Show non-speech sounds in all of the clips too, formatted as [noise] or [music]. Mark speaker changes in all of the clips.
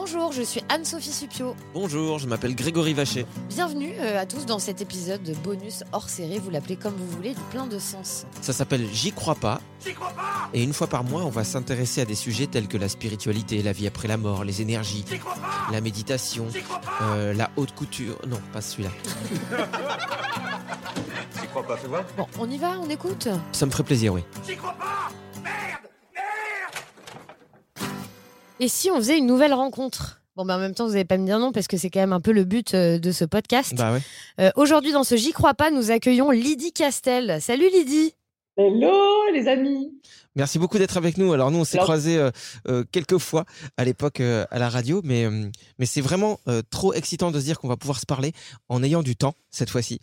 Speaker 1: Bonjour, je suis Anne-Sophie Supio.
Speaker 2: Bonjour, je m'appelle Grégory Vacher.
Speaker 1: Bienvenue euh, à tous dans cet épisode de bonus hors série, vous l'appelez comme vous voulez, du plein de sens.
Speaker 2: Ça s'appelle J'y crois pas. Et une fois par mois, on va s'intéresser à des sujets tels que la spiritualité, la vie après la mort, les énergies, la méditation, euh, la haute couture. Non, pas celui-là. [laughs]
Speaker 3: J'y crois pas, fais voir.
Speaker 1: Bon, on y va, on écoute?
Speaker 2: Ça me ferait plaisir, oui.
Speaker 3: J'y crois pas
Speaker 1: Et si on faisait une nouvelle rencontre? Bon, bah en même temps, vous n'allez pas me dire non parce que c'est quand même un peu le but euh, de ce podcast.
Speaker 2: Bah ouais.
Speaker 1: Euh, Aujourd'hui, dans ce J'y crois pas, nous accueillons Lydie Castel. Salut Lydie
Speaker 4: Hello les amis
Speaker 2: Merci beaucoup d'être avec nous. Alors nous, on s'est croisés euh, euh, quelques fois à l'époque euh, à la radio, mais, mais c'est vraiment trop excitant de se dire qu'on va pouvoir se parler en ayant du temps cette fois-ci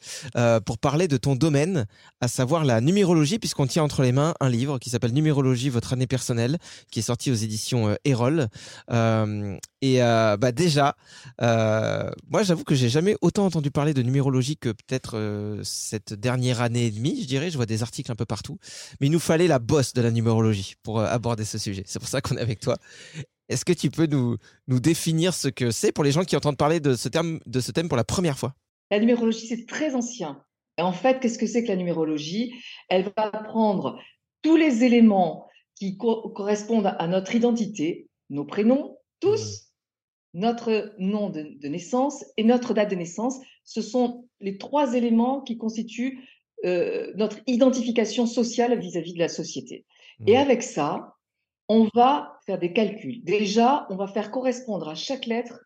Speaker 2: pour parler de ton domaine, à savoir la numérologie, puisqu'on tient entre les mains un livre qui s'appelle Numérologie, votre année personnelle, qui est sorti aux éditions Erol. Et bah déjà, moi j'avoue que j'ai jamais autant entendu parler de numérologie que peut-être cette dernière année et demie, je dirais. Je vois des articles un peu partout. Mais il nous fallait la bosse de la numérologie pour euh, aborder ce sujet. C'est pour ça qu'on est avec toi. Est-ce que tu peux nous, nous définir ce que c'est pour les gens qui entendent parler de ce, terme, de ce thème pour la première fois?
Speaker 4: La numérologie, c'est très ancien. Et en fait, qu'est-ce que c'est que la numérologie? Elle va prendre tous les éléments qui co- correspondent à notre identité, nos prénoms, tous, notre nom de, de naissance et notre date de naissance. Ce sont les trois éléments qui constituent euh, notre identification sociale vis-à-vis de la société. Et avec ça, on va faire des calculs. Déjà, on va faire correspondre à chaque lettre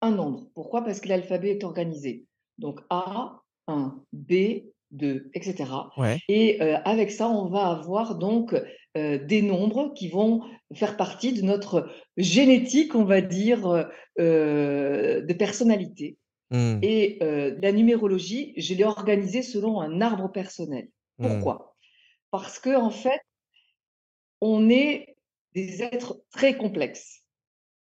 Speaker 4: un nombre. Pourquoi? Parce que l'alphabet est organisé. Donc A, 1, B, 2, etc.
Speaker 2: Ouais.
Speaker 4: Et euh, avec ça, on va avoir donc euh, des nombres qui vont faire partie de notre génétique, on va dire, euh, de personnalité.
Speaker 2: Hmm.
Speaker 4: Et la numérologie, je l'ai organisée selon un arbre personnel.
Speaker 2: Hmm.
Speaker 4: Pourquoi? Parce que en fait, on est des êtres très complexes.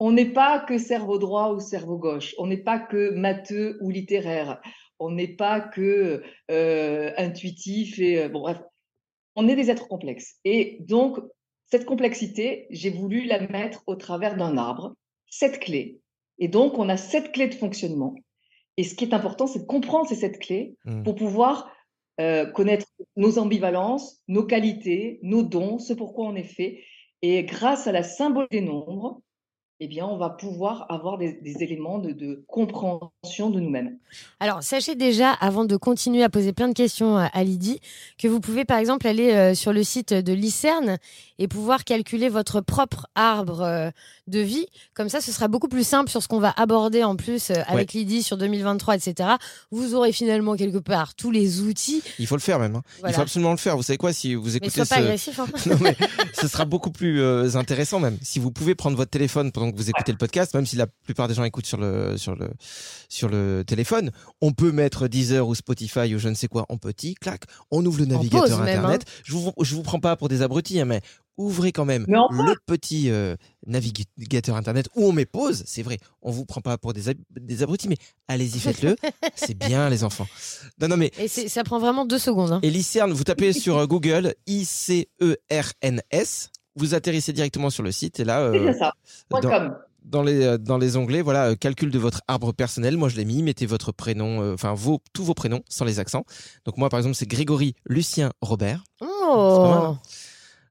Speaker 4: On n'est pas que cerveau droit ou cerveau gauche. On n'est pas que matheux ou littéraire. On n'est pas que euh, intuitif et euh, bon bref. On est des êtres complexes. Et donc cette complexité, j'ai voulu la mettre au travers d'un arbre, sept clés. Et donc on a sept clés de fonctionnement. Et ce qui est important, c'est de comprendre ces sept clés
Speaker 2: Hmm.
Speaker 4: pour pouvoir euh, connaître nos ambivalences, nos qualités, nos dons, ce pourquoi on est fait. Et grâce à la symbole des nombres, eh bien, on va pouvoir avoir des, des éléments de, de compréhension de nous-mêmes.
Speaker 1: Alors, sachez déjà, avant de continuer à poser plein de questions à, à Lydie, que vous pouvez par exemple aller euh, sur le site de l'ICERN et pouvoir calculer votre propre arbre euh, de vie. Comme ça, ce sera beaucoup plus simple sur ce qu'on va aborder en plus euh, avec Lydie sur 2023, etc. Vous aurez finalement quelque part tous les outils.
Speaker 2: Il faut le faire même. hein. Il faut absolument le faire. Vous savez quoi Si vous
Speaker 1: Mais
Speaker 2: écoutez
Speaker 1: sois pas
Speaker 2: ce...
Speaker 1: agressif. hein. [laughs]
Speaker 2: non, mais ce sera beaucoup plus euh, intéressant même. Si vous pouvez prendre votre téléphone pendant pendant que vous écoutez le podcast, même si la plupart des gens écoutent sur le sur le sur le téléphone, on peut mettre Deezer ou Spotify ou je ne sais quoi en petit, clac, on ouvre le navigateur
Speaker 1: même,
Speaker 2: internet. Je vous je vous prends pas pour des abrutis, hein, mais ouvrez quand même le petit euh, navigateur internet où on met pause. C'est vrai, on vous prend pas pour des, ab- des abrutis, mais allez-y, faites-le. [laughs] C'est bien, les enfants. Non, non, mais
Speaker 1: Et ça prend vraiment deux secondes. hein.
Speaker 2: et l'ICERN, vous tapez sur euh, Google I-C-E-R-N-S, vous atterrissez directement sur le site et là, euh,
Speaker 4: ça.
Speaker 2: Dans, les, euh, dans les onglets, voilà, euh, calcul de votre arbre personnel. Moi, je l'ai mis. Mettez votre prénom, euh, enfin, vos, tous vos prénoms sans les accents. Donc, moi, par exemple, c'est Grégory Lucien Robert. pas mal,
Speaker 1: Oh
Speaker 2: hein.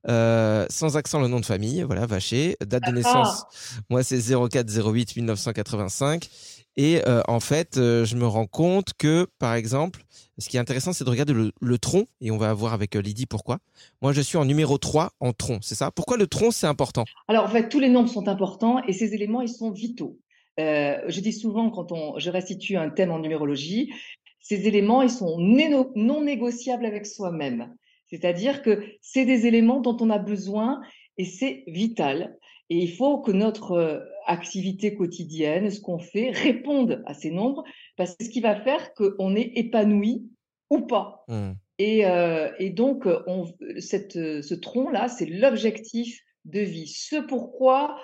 Speaker 2: Euh, sans accent le nom de famille, voilà, Vacher. Date de naissance, moi c'est 04 08 1985. Et euh, en fait, euh, je me rends compte que, par exemple, ce qui est intéressant, c'est de regarder le, tronc, et on va voir avec euh, Lydie pourquoi. Moi, je suis en numéro 3 en tronc, c'est ça? Pourquoi le tronc, c'est important?
Speaker 4: Alors, en fait, tous les nombres sont importants et ces éléments, ils sont vitaux. Je dis souvent, quand on, je restitue un thème en numérologie, ces éléments, ils sont non négociables avec soi-même. C'est-à-dire que c'est des éléments dont on a besoin et c'est vital. Et il faut que notre euh, activité quotidienne, ce qu'on fait, réponde à ces nombres, parce que c'est ce qui va faire qu'on est épanoui ou pas.
Speaker 2: Hmm.
Speaker 4: Et, euh, et donc, on, cette, ce tronc-là, c'est l'objectif de vie. Ce pourquoi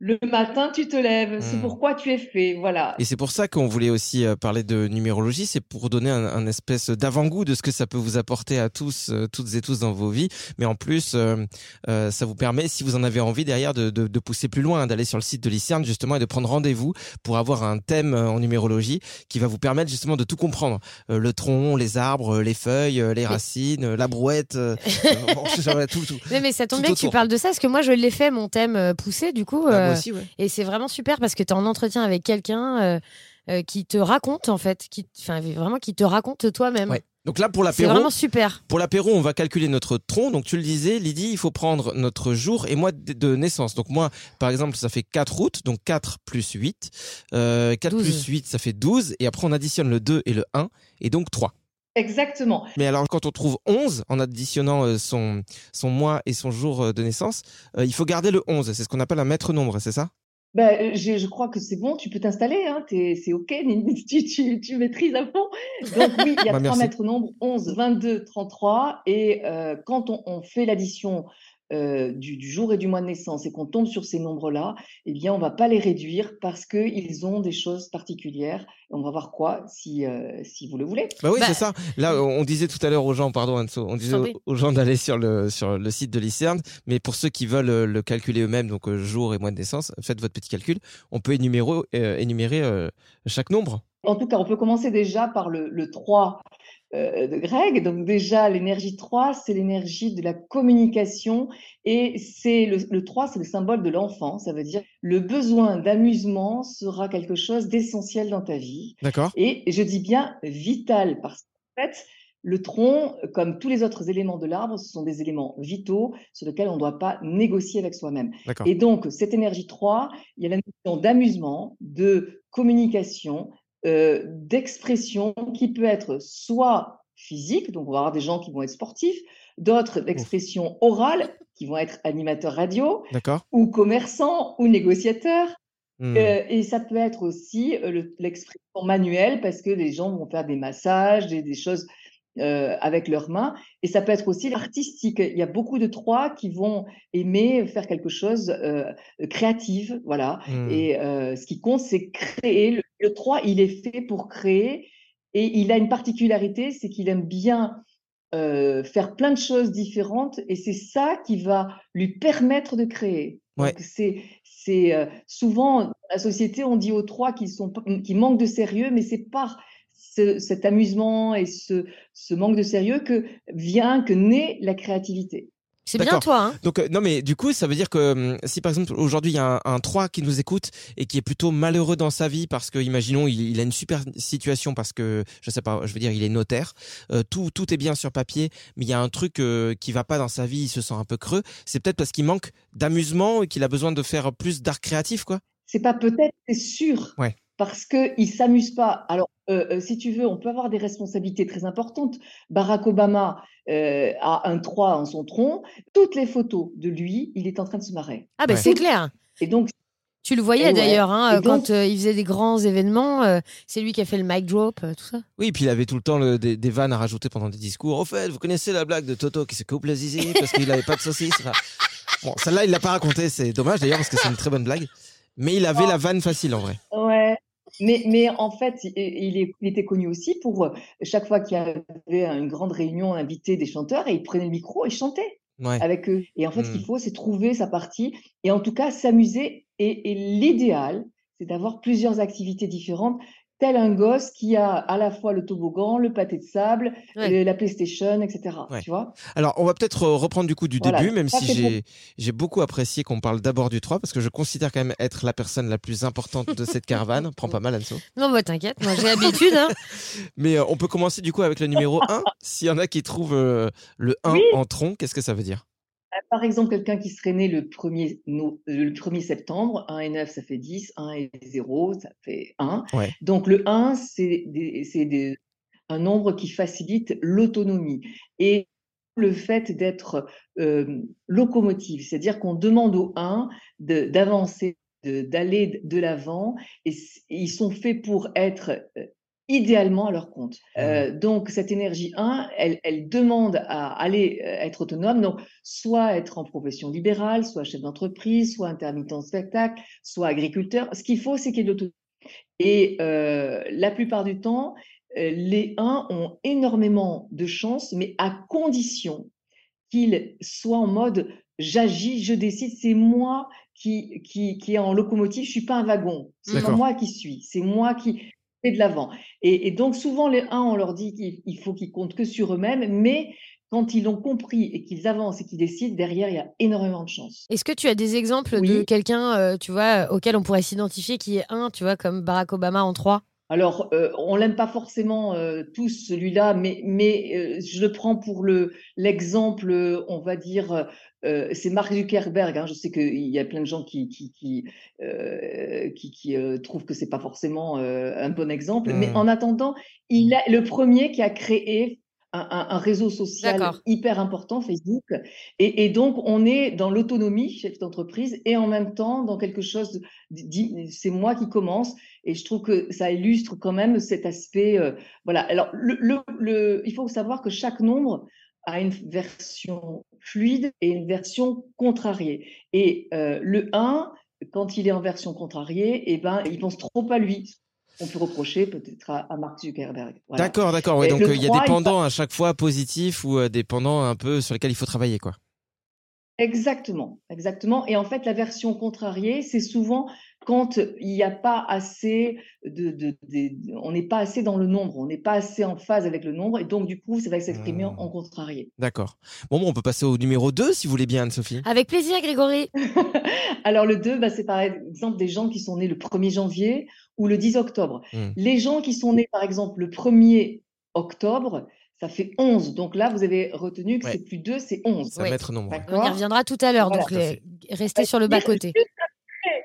Speaker 4: le matin tu te lèves, ce
Speaker 2: Hmm.
Speaker 4: pourquoi tu es fait. Voilà.
Speaker 2: Et c'est pour ça qu'on voulait aussi euh, parler de numérologie, c'est pour donner un, un espèce d'avant-goût de ce que ça peut vous apporter à tous, euh, toutes et tous dans vos vies. Mais en plus, euh, euh, ça vous permet, si vous en avez envie derrière, de, de, de pousser plus loin, d'aller sur le site de l'ICERN justement et de prendre rendez-vous pour avoir un thème en numérologie qui va vous permettre justement de tout comprendre. Euh, le tronc, les arbres, les feuilles, les racines, la brouette, [laughs] tout, tout.
Speaker 1: Mais, mais ça tombe
Speaker 2: Tout
Speaker 1: bien que tu parles de ça, parce que moi je l'ai fait, mon thème poussé, du coup.
Speaker 2: Ah,
Speaker 1: euh,
Speaker 2: moi aussi, ouais.
Speaker 1: Et c'est vraiment super parce que tu es en entretien avec quelqu'un euh, euh, qui te raconte, en fait, qui, vraiment qui te raconte toi-même.
Speaker 2: Ouais. Donc là, pour
Speaker 1: C'est
Speaker 2: l'apéro,
Speaker 1: vraiment super.
Speaker 2: Pour l'apéro, on va calculer notre tronc. Donc tu le disais, Lydie, il faut prendre notre jour et mois de de naissance. Donc moi, par exemple, ça fait 4 août, donc 4 plus 8. Euh, 4
Speaker 1: 12.
Speaker 2: plus 8, ça fait 12. Et après, on additionne le 2 et le 1, et donc 3.
Speaker 4: Exactement.
Speaker 2: Mais alors, quand on trouve 11, en additionnant euh, son, son mois et son jour euh, de naissance, euh, il faut garder le 11. C'est ce qu'on appelle un maître nombre, c'est ça?
Speaker 4: Ben, j'ai- je crois que c'est bon, tu peux t'installer, hein, t'es- c'est OK, [laughs] tu, tu, tu maîtrises à fond. Donc oui, il y a [laughs]
Speaker 2: Bah,
Speaker 4: trois
Speaker 2: merci.
Speaker 4: mètres nombres, 11, 22, 33. Et euh, quand on, on fait l'addition euh, du, du jour et du mois de naissance et qu'on tombe sur ces nombres-là, eh bien, on va pas les réduire parce qu'ils ont des choses particulières. Et on va voir quoi si, euh, si vous le voulez.
Speaker 2: Bah oui,
Speaker 1: Bah,
Speaker 2: c'est ça. Là, on disait tout à l'heure aux gens, pardon Anso, on disait aux, gens d'aller sur le sur le site de l'ICERN, mais pour ceux qui veulent euh, le calculer eux-mêmes, donc jour et mois de naissance, faites votre petit calcul. On peut énumérer euh, énumérer euh, chaque nombre.
Speaker 4: En tout cas, on peut commencer déjà par le, le 3 euh, de Greg. Donc déjà, l'énergie 3, c'est l'énergie de la communication et c'est le, le 3, c'est le symbole de l'enfant. Ça veut dire le besoin d'amusement sera quelque chose d'essentiel dans ta vie.
Speaker 2: D'accord.
Speaker 4: Et je dis bien vital parce qu'en fait, le tronc, comme tous les autres éléments de l'arbre, ce sont des éléments vitaux sur lesquels on ne doit pas négocier avec soi-même.
Speaker 2: D'accord.
Speaker 4: Et donc, cette énergie 3, il y a la notion d'amusement, de communication, euh, d'expression qui peut être soit physique, donc on va avoir des gens qui vont être sportifs, d'autres d'expression orale, qui vont être animateurs radio, ou commerçants, ou négociateurs.
Speaker 2: Hmm.
Speaker 4: Euh, et ça peut être aussi euh, le- l'expression manuelle, parce que les gens vont faire des massages, des, des choses euh, avec leurs mains. Et ça peut être aussi artistique. Il y a beaucoup de trois qui vont aimer faire quelque chose euh, créatif, voilà.
Speaker 2: Hmm.
Speaker 4: Et euh, ce qui compte, c'est créer. Le, le 3, il est fait pour créer. Et il a une particularité, c'est qu'il aime bien euh, faire plein de choses différentes. Et c'est ça qui va lui permettre de créer.
Speaker 2: Ouais.
Speaker 4: C'est, c'est souvent, la société, on dit aux trois qu'ils sont, qu'ils manquent de sérieux, mais c'est par ce- cet amusement et ce, ce manque de sérieux que vient, que naît la créativité.
Speaker 1: C'est bien toi, hein
Speaker 2: Donc euh, non mais du coup ça veut dire que hum, si par exemple aujourd'hui il y a un, un 3 qui nous écoute et qui est plutôt malheureux dans sa vie parce que imaginons il, il a une super situation parce que je sais pas je veux dire il est notaire euh, tout tout est bien sur papier mais il y a un truc euh, qui va pas dans sa vie il se sent un peu creux c'est peut-être parce qu'il manque d'amusement et qu'il a besoin de faire plus d'art créatif quoi
Speaker 4: C'est pas peut-être, c'est sûr.
Speaker 2: Ouais.
Speaker 4: Parce qu'il ne s'amuse pas. Alors, euh, euh, si tu veux, on peut avoir des responsabilités très importantes. Barack Obama euh, a un 3 en son tronc. Toutes les photos de lui, il est en train de se marrer.
Speaker 1: Ah ben
Speaker 2: Ouais.
Speaker 1: c'est clair.
Speaker 4: Et donc,
Speaker 1: Tu le voyais
Speaker 4: Et ouais.
Speaker 1: d'ailleurs, hein,
Speaker 4: Et
Speaker 1: quand
Speaker 4: donc-
Speaker 1: euh, il faisait des grands événements. euh, c'est lui qui a fait le mic drop, euh, tout ça.
Speaker 2: Oui, puis il avait tout le temps le- des, des vannes à rajouter pendant des discours. Au fait, vous connaissez la blague de Toto qui se coupe le zizi parce qu'il n'avait pas de saucisse. Enfin, bon, celle-là, il l'a pas racontée. C'est dommage d'ailleurs parce que c'est une très bonne blague. Mais il avait la vanne facile en vrai.
Speaker 4: Ouais. Mais, mais en fait, il, il est- il était connu aussi pour euh, chaque fois qu'il y avait une grande réunion, invité des chanteurs, et il prenait le micro et chantait
Speaker 2: Ouais.
Speaker 4: avec eux. Et en fait, ce qu'il faut, c'est trouver sa partie et en tout cas s'amuser. Et, et l'idéal, c'est d'avoir plusieurs activités différentes, tel un gosse qui a à la fois le toboggan, le pâté de sable,
Speaker 1: Ouais.
Speaker 4: le- la PlayStation, etc.
Speaker 2: Ouais.
Speaker 4: Tu vois?
Speaker 2: Alors, on va peut-être euh, reprendre du coup du
Speaker 4: Voilà,
Speaker 2: début, même si j'ai j'ai beaucoup apprécié qu'on parle d'abord du 3 parce que je considère quand même être la personne la plus importante de cette caravane. [laughs] Prends pas mal, Anso.
Speaker 1: Non, bah t'inquiète, moi j'ai l'habitude. Hein. [laughs]
Speaker 2: Mais euh, on peut commencer du coup avec le numéro 1. S'il y en a qui trouvent euh, le 1
Speaker 4: Oui.
Speaker 2: en tronc, qu'est-ce que ça veut dire?
Speaker 4: Par exemple, quelqu'un qui serait né le 1er, no- euh, le 1er septembre, 1 et 9, ça fait 10, 1 et 0, ça fait 1.
Speaker 2: Ouais.
Speaker 4: Donc le 1, c'est un nombre qui facilite l'autonomie. Et le fait d'être euh, locomotive, c'est-à-dire qu'on demande au 1 de- d'avancer, d'aller de l'avant, et ils sont faits pour être euh, idéalement à leur compte. Euh, donc cette énergie 1, elle, elle demande à aller euh, être autonome, donc soit être en profession libérale, soit chef d'entreprise, soit intermittent de spectacle, soit agriculteur. Ce qu'il faut, c'est qu'il y ait de l'autonomie. Et euh, la plupart du temps, les 1 ont énormément de chance, mais à condition qu'ils soient en mode j'agis, je décide, c'est moi qui, qui, qui est en locomotive, je suis pas un wagon, c'est pas moi qui suis, c'est moi qui fais de l'avant. Et, et donc souvent les 1, on leur dit qu'il il faut qu'ils comptent que sur eux-mêmes, mais quand ils l'ont compris et qu'ils avancent et qu'ils décident, derrière, il y a énormément de chance.
Speaker 1: Est-ce que tu as des exemples de quelqu'un, euh, tu vois, auquel on pourrait s'identifier qui est un, tu vois, comme Barack Obama en 3
Speaker 4: Alors, euh, on l'aime pas forcément euh, tous celui-là, mais, mais euh, je le prends pour le l'exemple, euh, on va dire, euh, c'est Mark Zuckerberg. hein. je sais qu'il y a plein de gens qui qui qui euh, qui, qui, euh, trouvent que c'est pas forcément euh, un bon exemple, mais
Speaker 2: Mm.
Speaker 4: en attendant, il a le premier qui a créé un, un- réseau social hyper important, Facebook, et, et donc on est dans l'autonomie, chef d'entreprise, et en même temps dans quelque chose, c'est moi qui commence. Et je trouve que ça illustre quand même cet aspect. euh, voilà. Alors, le, le- le- il faut savoir que chaque nombre a une version fluide et une version contrariée. Et euh, le 1, quand il est en version contrariée, eh ben, il pense trop à lui. On peut reprocher peut-être à, à Mark Zuckerberg. Voilà.
Speaker 2: D'accord, d'accord. ouais, donc euh, il y a
Speaker 4: 3,
Speaker 2: des pendants à chaque fois positifs ou euh, des pendants un peu sur lesquels il faut travailler, quoi.
Speaker 4: Exactement, exactement. Et en fait, la version contrariée, c'est souvent quand il n'y a pas assez de, de- de- on n'est pas assez dans le nombre, on n'est pas assez en phase avec le nombre, et donc du coup, ça va s'exprimer en,
Speaker 2: Hmm.
Speaker 4: en contrarié.
Speaker 2: D'accord. Bon, bon, on peut passer au numéro 2 si vous voulez bien, Anne-Sophie.
Speaker 1: Avec plaisir, Grégory. [laughs]
Speaker 4: Alors le 2, bah, c'est par exemple des gens qui sont nés le 1er janvier ou le 10 octobre.
Speaker 2: Hmm.
Speaker 4: Les gens qui sont nés par exemple le 1er octobre, ça fait 11. Donc là, vous avez retenu que
Speaker 2: Ouais.
Speaker 4: c'est plus 2, c'est 11.
Speaker 2: Ça
Speaker 1: Oui.
Speaker 2: va être nombre.
Speaker 1: On y reviendra tout à l'heure,
Speaker 4: Voilà.
Speaker 1: donc les- restez sur le bas-côté.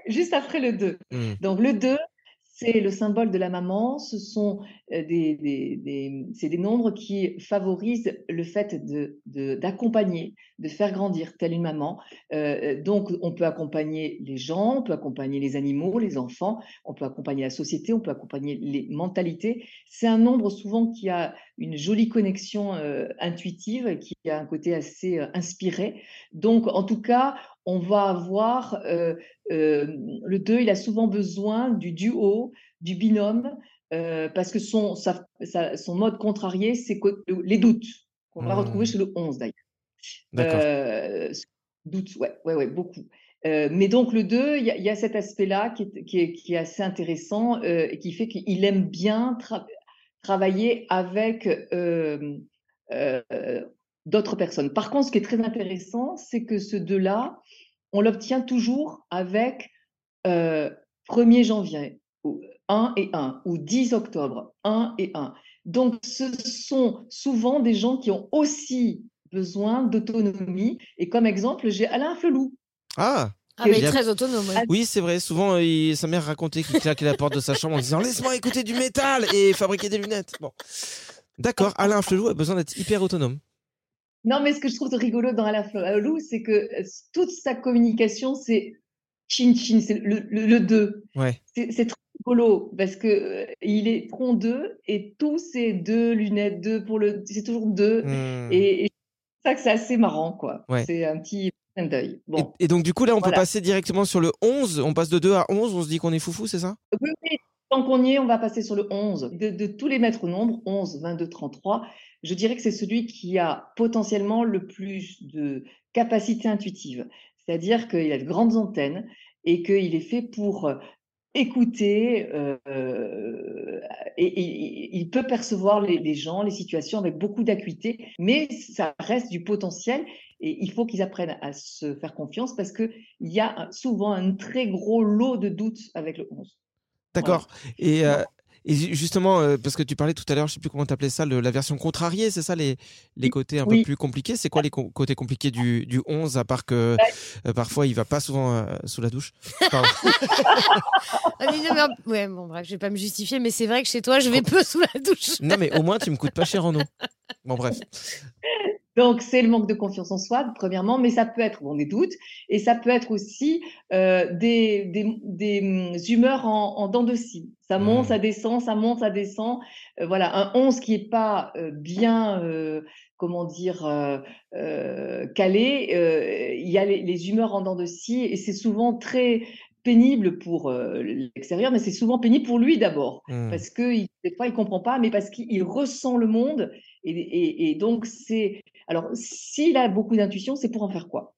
Speaker 4: Juste après, le 2.
Speaker 2: Hmm.
Speaker 4: Donc le 2, c'est le symbole de la maman. Ce sont euh, des, des, des- c'est des nombres qui favorisent le fait de, de- d'accompagner, de faire grandir telle une maman. Euh, donc on peut accompagner les gens, on peut accompagner les animaux, les enfants, on peut accompagner la société, on peut accompagner les mentalités. C'est un nombre souvent qui a une jolie connexion euh, intuitive, qui a un côté assez euh, inspiré. Donc en tout cas, on va avoir euh, euh, le 2, il a souvent besoin du duo, du binôme, euh, parce que son, sa- sa- son mode contrarié, c'est les doutes, qu'on va retrouver chez le 11 d'ailleurs. Doutes, ouais, ouais, ouais, beaucoup. Mais donc le 2, il y, a- il y a cet aspect-là qui est, qui, est, qui est assez intéressant et qui fait qu'il aime bien tra- travailler avec euh, d'autres personnes. Par contre, ce qui est très intéressant, c'est que ce 2-là, on l'obtient toujours avec euh, 1er janvier, ou 1 et 1, ou 10 octobre, 1 et 1. Donc, ce sont souvent des gens qui ont aussi besoin d'autonomie. Et comme exemple, j'ai Alain Felou.
Speaker 2: Ah
Speaker 1: Ah, mais très autonome. ouais.
Speaker 2: Oui, c'est vrai. Souvent, euh, il- sa mère racontait qu'il claquait la porte de sa chambre en disant Laisse-moi écouter du métal et fabriquer des lunettes. Bon. D'accord, Alain Flelou a besoin d'être hyper autonome.
Speaker 4: Non, mais ce que je trouve rigolo dans Alain Felou, c'est que euh, toute sa communication, c'est Chin Chin, c'est le, le, le 2.
Speaker 2: Ouais.
Speaker 4: C'est trop rigolo parce que euh, il est tronc 2 et tous ces deux lunettes 2 pour le. C'est toujours 2.
Speaker 2: Hmm.
Speaker 4: Et, et c'est ça que c'est assez marrant, quoi.
Speaker 2: Ouais.
Speaker 4: C'est un petit clin d'œil. Bon.
Speaker 2: Et, et donc, du coup, là, on peut passer directement sur le 11. On passe de 2 à 11. On se dit qu'on est foufou, c'est ça?
Speaker 4: Oui, oui, tant qu'on y est, on va passer sur le 11. De, tous les maîtres nombres, 11, 22, 33, je dirais que c'est celui qui a potentiellement le plus de capacité intuitive. C'est-à-dire qu'il a de grandes antennes et qu'il est fait pour euh, écouter euh, et, il peut percevoir les, les gens, les situations avec beaucoup d'acuité, mais ça reste du potentiel et il faut qu'ils apprennent à se faire confiance parce qu'il y a souvent un très gros lot de doutes avec le 11.
Speaker 2: D'accord. Et, euh, et justement, euh, parce que tu parlais tout à l'heure, je sais plus comment t'appelais ça, le- la version contrariée, c'est ça les, les côtés un peu plus compliqués C'est quoi les co- côtés compliqués du, du 11, à part que euh, parfois il va pas souvent sous la douche? [laughs]
Speaker 1: Ah, ouais, bon, bref, je vais pas me justifier, mais c'est vrai que chez toi, je vais peu sous la douche.
Speaker 2: Non, mais au moins tu me coûtes pas cher en eau. Bon, bref. [laughs]
Speaker 4: Donc, c'est le manque de confiance en soi, premièrement, mais ça peut être bon, des doutes, et ça peut être aussi euh, des, des, des, hum, humeurs en, en dents de scie. Ça monte,
Speaker 2: Mm.
Speaker 4: ça descend, ça monte, ça descend. Euh, voilà, un 11 qui est pas euh, bien, euh, comment dire, euh, calé, euh, il y a les, les humeurs en dents de scie, et c'est souvent très pénible pour euh, l'extérieur, mais c'est souvent pénible pour lui d'abord
Speaker 2: Hmm.
Speaker 4: parce que il- des fois il comprend pas, mais parce qu'il ressent le monde et, et- et donc c'est alors s'il a beaucoup d'intuition, c'est pour en faire quoi?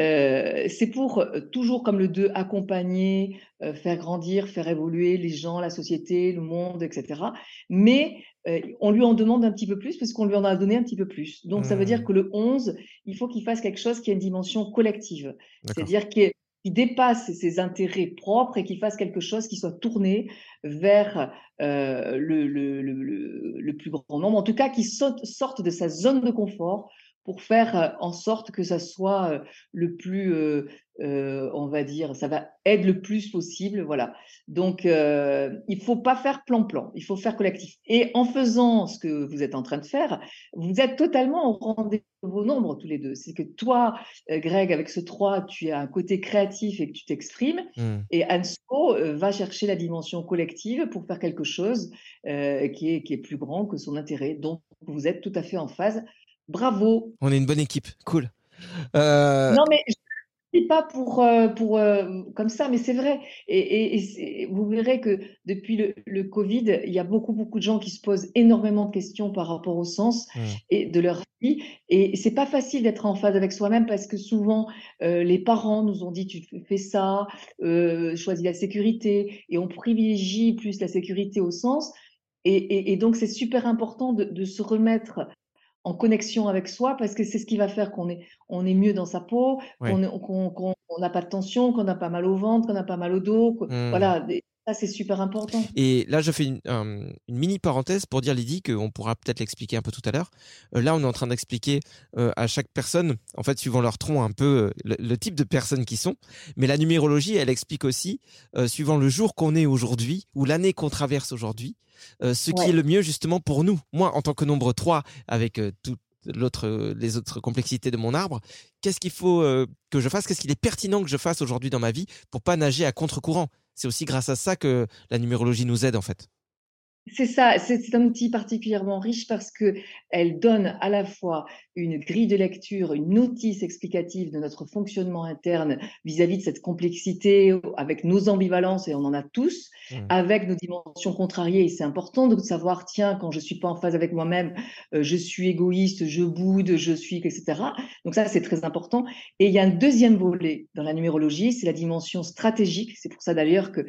Speaker 4: Euh, C'est pour euh, toujours comme le 2 accompagner, euh, faire grandir, faire évoluer les gens, la société, le monde, etc. Mais euh, on lui en demande un petit peu plus parce qu'on lui en a donné un petit peu plus. Donc ça veut dire
Speaker 2: Hmm.
Speaker 4: que le 11, il faut qu'il fasse quelque chose qui a une dimension collective, c'est-à-dire qu'il qui dépasse ses intérêts propres et qui fasse quelque chose qui soit tourné vers euh, le, plus grand nombre, en tout cas qui sorte de sa zone de confort pour faire euh, en sorte que ça soit euh, le plus, euh, euh, on va dire, ça va être le plus possible, voilà. Donc, euh, il faut pas faire plan-plan, il faut faire collectif. Et en faisant ce que vous êtes en train de faire, vous êtes totalement au rendez-vous de vos nombres tous les deux. C'est que toi, Greg, avec ce 3, tu as un côté créatif et que tu t'exprimes.
Speaker 2: Hmm.
Speaker 4: Et Anso va chercher la dimension collective pour faire quelque chose qui, est, qui est plus grand que son intérêt. Donc, vous êtes tout à fait en phase. Bravo.
Speaker 2: On est une bonne équipe. Cool. Euh,
Speaker 4: Non, mais je ne dis pas pour, euh, pour euh, comme ça, mais c'est vrai. Et, et- et c'est- vous verrez que depuis le, le Covid, il y a beaucoup, beaucoup de gens qui se posent énormément de questions par rapport au sens
Speaker 2: Hmm.
Speaker 4: et de leur vie. Et c'est pas facile d'être en phase avec soi-même parce que souvent, euh, les parents nous ont dit tu fais ça, euh, choisis la sécurité, et on privilégie plus la sécurité au sens. Et, et- et donc, c'est super important de, de se remettre en connexion avec soi parce que c'est ce qui va faire qu'on est, on est mieux dans sa peau, qu'on n'a pas de tension, qu'on n'a pas mal au ventre, qu'on n'a pas mal au dos.
Speaker 2: Hmm.
Speaker 4: Voilà, des- ça, c'est super important.
Speaker 2: Et là, je fais une, un- une mini parenthèse pour dire, Lydie, qu'on pourra peut-être l'expliquer un peu tout à l'heure. Euh, là, on est en train d'expliquer euh, à chaque personne, en fait, suivant leur tronc, un peu euh, le, le type de personnes qui sont. Mais la numérologie, elle explique aussi, suivant le jour qu'on est aujourd'hui ou l'année qu'on traverse aujourd'hui, ce qui est le mieux justement pour nous. Moi, en tant que nombre 3, avec toutes l'autre, les autres complexités de mon arbre, qu'est-ce qu'il faut euh, que je fasse? Qu'est-ce qu'il est pertinent que je fasse aujourd'hui dans ma vie pour pas nager à contre-courant? C'est aussi grâce à ça que la numérologie nous aide, en fait.
Speaker 4: C'est ça, c'est un outil particulièrement riche parce que elle donne à la fois une grille de lecture, une notice explicative de notre fonctionnement interne vis-à-vis de cette complexité, avec nos ambivalences, et on en a tous,
Speaker 2: Mmh.
Speaker 4: avec nos dimensions contrariées. Et c'est important de savoir, tiens, quand je suis pas en phase avec moi-même, euh, je suis égoïste, je boude, je suis, etc. Donc ça, c'est très important. Et il y a un deuxième volet dans la numérologie, c'est la dimension stratégique. C'est pour ça d'ailleurs que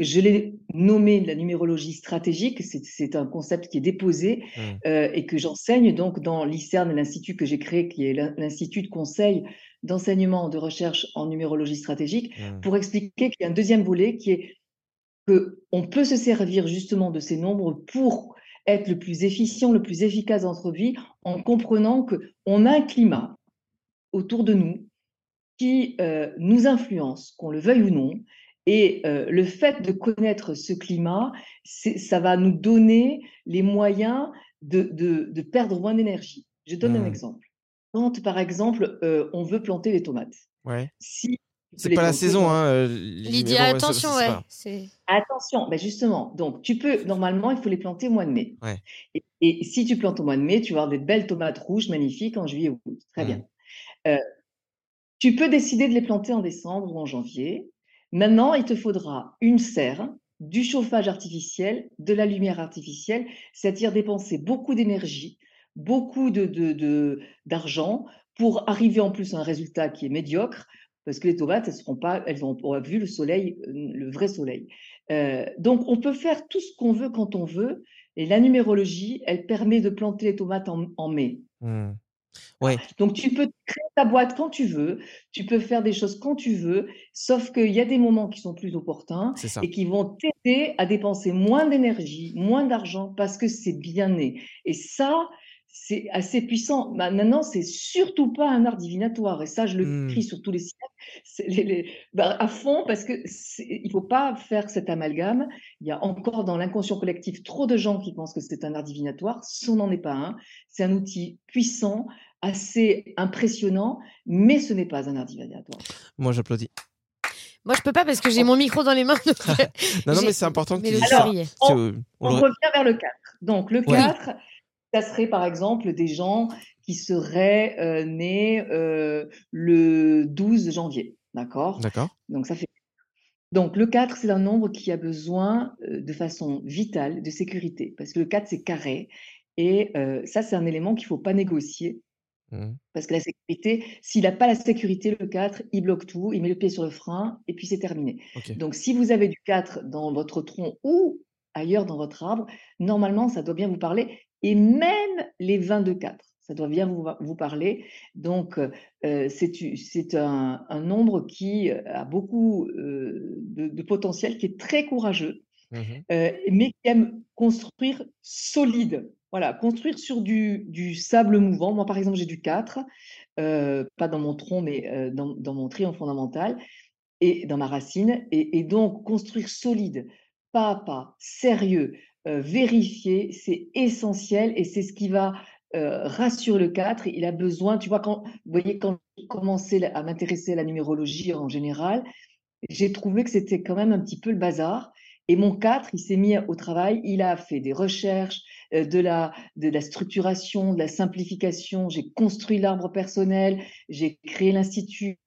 Speaker 4: je l'ai nommé la numérologie stratégique. C'est- un concept qui est déposé
Speaker 2: Mmh.
Speaker 4: euh, et que j'enseigne donc dans l'ICERN, l'institut que j'ai créé, qui est l'in- l'Institut de conseil d'enseignement de recherche en numérologie stratégique,
Speaker 2: Mmh.
Speaker 4: pour expliquer qu'il y a un deuxième volet qui est que on peut se servir justement de ces nombres pour être le plus efficient, le plus efficace dans notre vie, en comprenant que on a un climat autour de nous qui euh, nous influence, qu'on le veuille ou non. Et euh, le fait de connaître ce climat, ça va nous donner les moyens de, de, de perdre moins d'énergie. Je donne un
Speaker 2: Mhm.
Speaker 4: exemple. Quand, par exemple, euh, on veut planter des tomates,
Speaker 2: Ouais.
Speaker 4: si
Speaker 2: C'est pas la saison, hein. Euh, Lydie,
Speaker 1: attention, ouais.
Speaker 4: Attention, ben justement, donc tu peux, normalement, il faut les planter au mois de mai. Et, si tu plantes au mois de mai, tu vas avoir des belles tomates rouges magnifiques en juillet ou août. Très bien. Mmh. Euh, tu peux décider de les planter en décembre ou en janvier. Maintenant, il te faudra une serre, du chauffage artificiel, de la lumière artificielle, c'est-à-dire dépenser beaucoup d'énergie, beaucoup d'argent pour arriver en plus à un résultat qui est médiocre, parce que les tomates, elles seront pas, elles ont, vu le soleil, le vrai soleil. Euh, donc, on peut faire tout ce qu'on veut quand on veut, et la numérologie, elle permet de planter les tomates en, mai.
Speaker 2: Mmh. Ouais.
Speaker 4: Donc, tu peux créer ta boîte quand tu veux, tu peux faire des choses quand tu veux, sauf qu'il y a des moments qui sont plus opportuns et qui vont t'aider à dépenser moins d'énergie, moins d'argent parce que c'est bien né. Et ça, c'est assez puissant. Bah, maintenant, c'est surtout pas un art divinatoire. Et ça, je le mmh. crie sur tous les sites, les, bah, à fond, parce que il faut pas faire cet amalgame. Il y a encore dans l'inconscient collectif trop de gens qui pensent que c'est un art divinatoire. Ce n'en est pas un. C'est un outil puissant, assez impressionnant, mais ce n'est pas un art divinatoire.
Speaker 2: Moi, j'applaudis.
Speaker 1: Moi, je peux pas parce que j'ai mon micro dans les mains. [laughs]
Speaker 2: non, non, mais c'est important que tu
Speaker 4: dises ça. On, on, revient vers le 4. Donc, le 4, ça serait par exemple des gens qui seraient euh, nés euh, le 12 janvier. D'accord?
Speaker 2: D'accord.
Speaker 4: Donc ça fait. Donc le 4, c'est un nombre qui a besoin euh, de façon vitale de sécurité, parce que le 4, c'est carré. Et ça, c'est un élément qu'il ne faut pas négocier. Mmh. Parce que la sécurité, s'il n'a pas la sécurité, le 4, il bloque tout, il met le pied sur le frein et puis c'est terminé. Donc si vous avez du 4 dans votre tronc ou ailleurs dans votre arbre, normalement, ça doit bien vous parler et même les 22-4. Ça doit bien vous, parler. Donc, euh, c'est un, un, nombre qui euh, a beaucoup euh, de, potentiel, qui est très courageux, mmh mais qui aime construire solide. Voilà, construire sur du, du sable mouvant. Moi, par exemple, j'ai du 4, pas dans mon tronc, mais dans, dans, mon triangle fondamental et dans ma racine. Et, et donc, construire solide, pas à pas, sérieux, euh, vérifier, c'est essentiel et c'est ce qui va euh, rassurer le 4. Il a besoin, tu vois, quand voyez, quand j'ai commencé à m'intéresser à la numérologie en général, j'ai trouvé que c'était quand même un petit peu le bazar. Et mon 4, il s'est mis au travail, il a fait des recherches, de, la, de la structuration, de la simplification, j'ai construit l'arbre personnel, j'ai créé l'institut.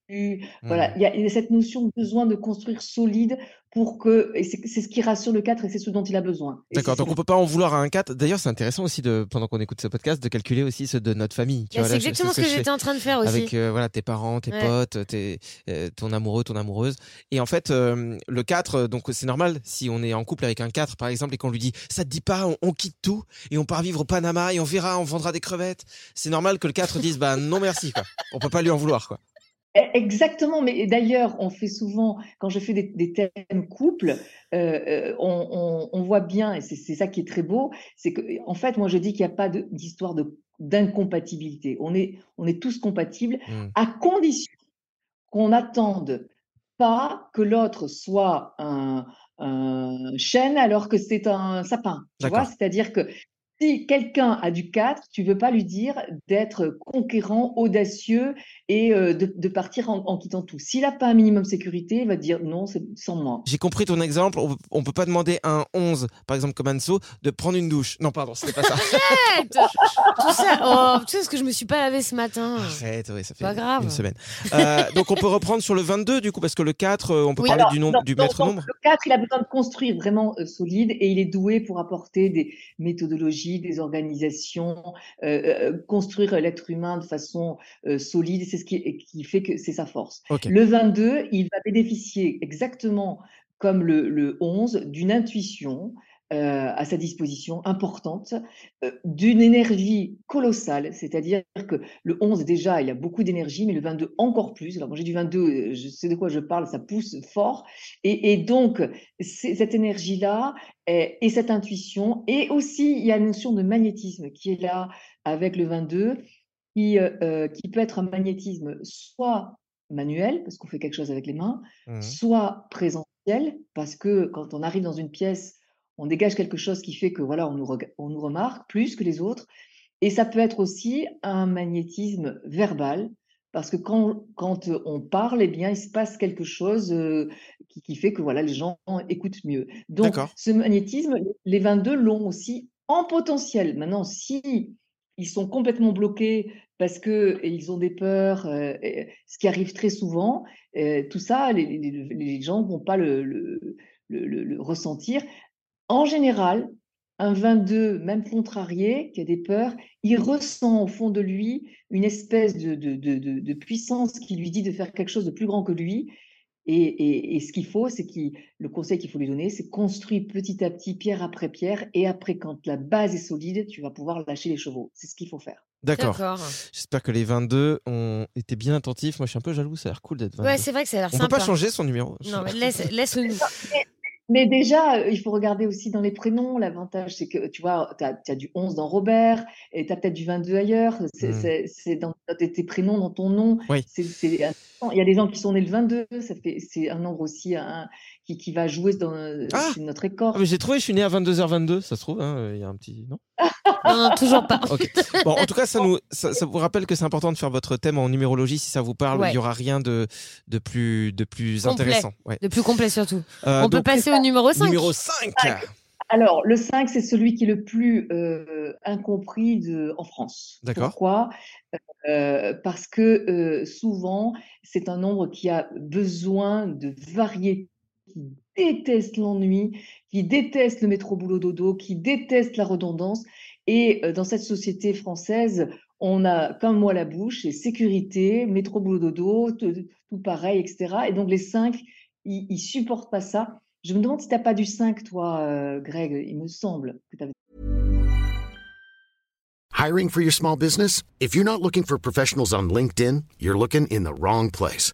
Speaker 4: Voilà, mmh. il y, a, cette notion de besoin de construire solide pour que. Et c'est ce qui rassure le 4 et c'est ce dont il a besoin.
Speaker 2: D'accord, donc on peut pas en vouloir à un 4. D'ailleurs, c'est intéressant aussi, de, pendant qu'on écoute ce podcast, de calculer aussi ceux de notre famille.
Speaker 1: Bah, c'est exactement ce que, j'étais en train de faire aussi.
Speaker 2: Avec euh, voilà, tes parents, tes potes, tes, euh, ton amoureux, ton amoureuse. Et en fait, euh, le 4, donc c'est normal, si on est en couple avec un 4, par exemple, et qu'on lui dit ça te dit pas, on, quitte tout et on part vivre au Panama et on verra, on vendra des crevettes. C'est normal que le 4 dise bah non merci, quoi. On peut pas lui en vouloir, quoi.
Speaker 4: Eh, exactement, mais d'ailleurs, on fait souvent, quand je fais des, thèmes couple, euh, euh, on, voit bien, et c'est ça qui est très beau, c'est que, en fait, moi je dis qu'il n'y a pas d'histoire d'incompatibilité. On est, on est tous compatibles mmh. à condition qu'on n'attende pas que l'autre soit un, un, chêne alors que c'est un sapin. Tu vois, c'est-à-dire que si quelqu'un a du 4, tu veux pas lui dire d'être conquérant, audacieux et euh, de, partir en, quittant tout. S'il n'a pas un minimum de sécurité, il va dire non, c'est sans moi.
Speaker 2: J'ai compris ton exemple. On, ne peut pas demander à un 11, par exemple comme Anso, de prendre une douche. Non, pardon, c'était pas ça.
Speaker 1: Arrête Tout ça, oh, tu sais ce que je me suis pas lavé ce matin.
Speaker 2: Arrête, oui, ça fait
Speaker 1: pas grave.
Speaker 2: une semaine. Euh, donc on peut reprendre sur le 22 du coup, parce que le 4, euh, on peut parler du, nombre, du maître nombre.
Speaker 4: Le 4, il a besoin de construire vraiment solide et il est doué pour apporter des méthodologies des organisations, euh, euh, construire l'être humain de façon euh, solide, c'est ce qui, qui, fait que c'est sa force. Le 22, il va bénéficier exactement comme le, le 11 d'une intuition, euh, à sa disposition importante, euh, d'une énergie colossale, c'est-à-dire que le 11 déjà, il y a beaucoup d'énergie, mais le 22 encore plus. Alors moi j'ai du 22, euh, je sais de quoi je parle, ça pousse fort. Et, donc cette énergie-là et, et, cette intuition, et aussi il y a une notion de magnétisme qui est là avec le 22, qui, qui peut être un magnétisme soit manuel, parce qu'on fait quelque chose avec les mains, mmh soit présentiel, parce que quand on arrive dans une pièce, on dégage quelque chose qui fait que voilà, on nous, on nous remarque plus que les autres. Et ça peut être aussi un magnétisme verbal, parce que quand, quand on parle, eh bien, il se passe quelque chose euh, qui, qui fait que voilà, les gens écoutent mieux. Donc, ce magnétisme, les 22 l'ont aussi en potentiel. Maintenant, si ils sont complètement bloqués parce que ils ont des peurs, euh, ce qui arrive très souvent, euh, tout ça, les, les- les gens vont pas le, le- le- le- le ressentir. En général, un 22, même contrarié, qui a des peurs, il ressent au fond de lui une espèce de, de, de, de- de puissance qui lui dit de faire quelque chose de plus grand que lui. Et, et- et ce qu'il faut, c'est qu'il, le conseil qu'il faut lui donner, c'est construire petit à petit, pierre après pierre, et après, quand la base est solide, tu vas pouvoir lâcher les chevaux. C'est ce qu'il faut faire.
Speaker 2: D'accord. J'espère que les 22 ont été bien attentifs. Moi, je suis un peu jaloux. Ça a l'air cool d'être 22.
Speaker 1: Ouais, c'est vrai que ça a l'air
Speaker 2: On
Speaker 1: sympa.
Speaker 2: peut pas changer son numéro.
Speaker 1: Non, mais laisse, laisse-nous. [laughs]
Speaker 4: Mais déjà, euh, il faut regarder aussi dans les prénoms. L'avantage, c'est que tu vois, tu as, du 11 dans Robert et tu as peut-être du 22 ailleurs. C'est
Speaker 2: Mm.
Speaker 4: c'est dans, tes, prénoms, dans ton nom.
Speaker 2: Oui.
Speaker 4: Il y a des gens qui sont nés le 22. Ça fait, c'est un nombre aussi qui, qui va jouer dans euh,
Speaker 2: Ah
Speaker 4: c'est notre écorce.
Speaker 2: Ah, mais j'ai trouvé, je suis né à 22h22, ça se trouve, hein, il y a un petit. Non? [laughs]
Speaker 1: Non, non, toujours pas.
Speaker 2: Bon, en tout cas, ça, nous, ça, ça vous rappelle que c'est important de faire votre thème en numérologie si ça vous parle.
Speaker 1: Ouais.
Speaker 2: Il y aura rien de, de plus, de plus
Speaker 1: Complet.
Speaker 2: intéressant. Ouais.
Speaker 1: Le plus complet surtout.
Speaker 2: Euh,
Speaker 1: On peut passer au numéro 5.
Speaker 2: numéro 5.
Speaker 4: Alors, le 5, c'est celui qui est le plus euh, incompris de, en France.
Speaker 2: D'accord.
Speaker 4: Pourquoi? Euh, Parce que euh, souvent, c'est un nombre qui a besoin de variété, qui déteste l'ennui, qui déteste le métro boulot dodo, qui déteste la redondance. Et euh, dans cette société française, on a comme moi la bouche, et sécurité, métro boulot dodo, tout, pareil, etc. Et donc les 5, ils, ils supportent pas ça. Je me demande si tu n'as pas du 5, toi, euh, Greg. Il me semble que tu avais.
Speaker 5: Hiring for your small business? If you're not looking for professionals on LinkedIn, you're looking in the wrong place.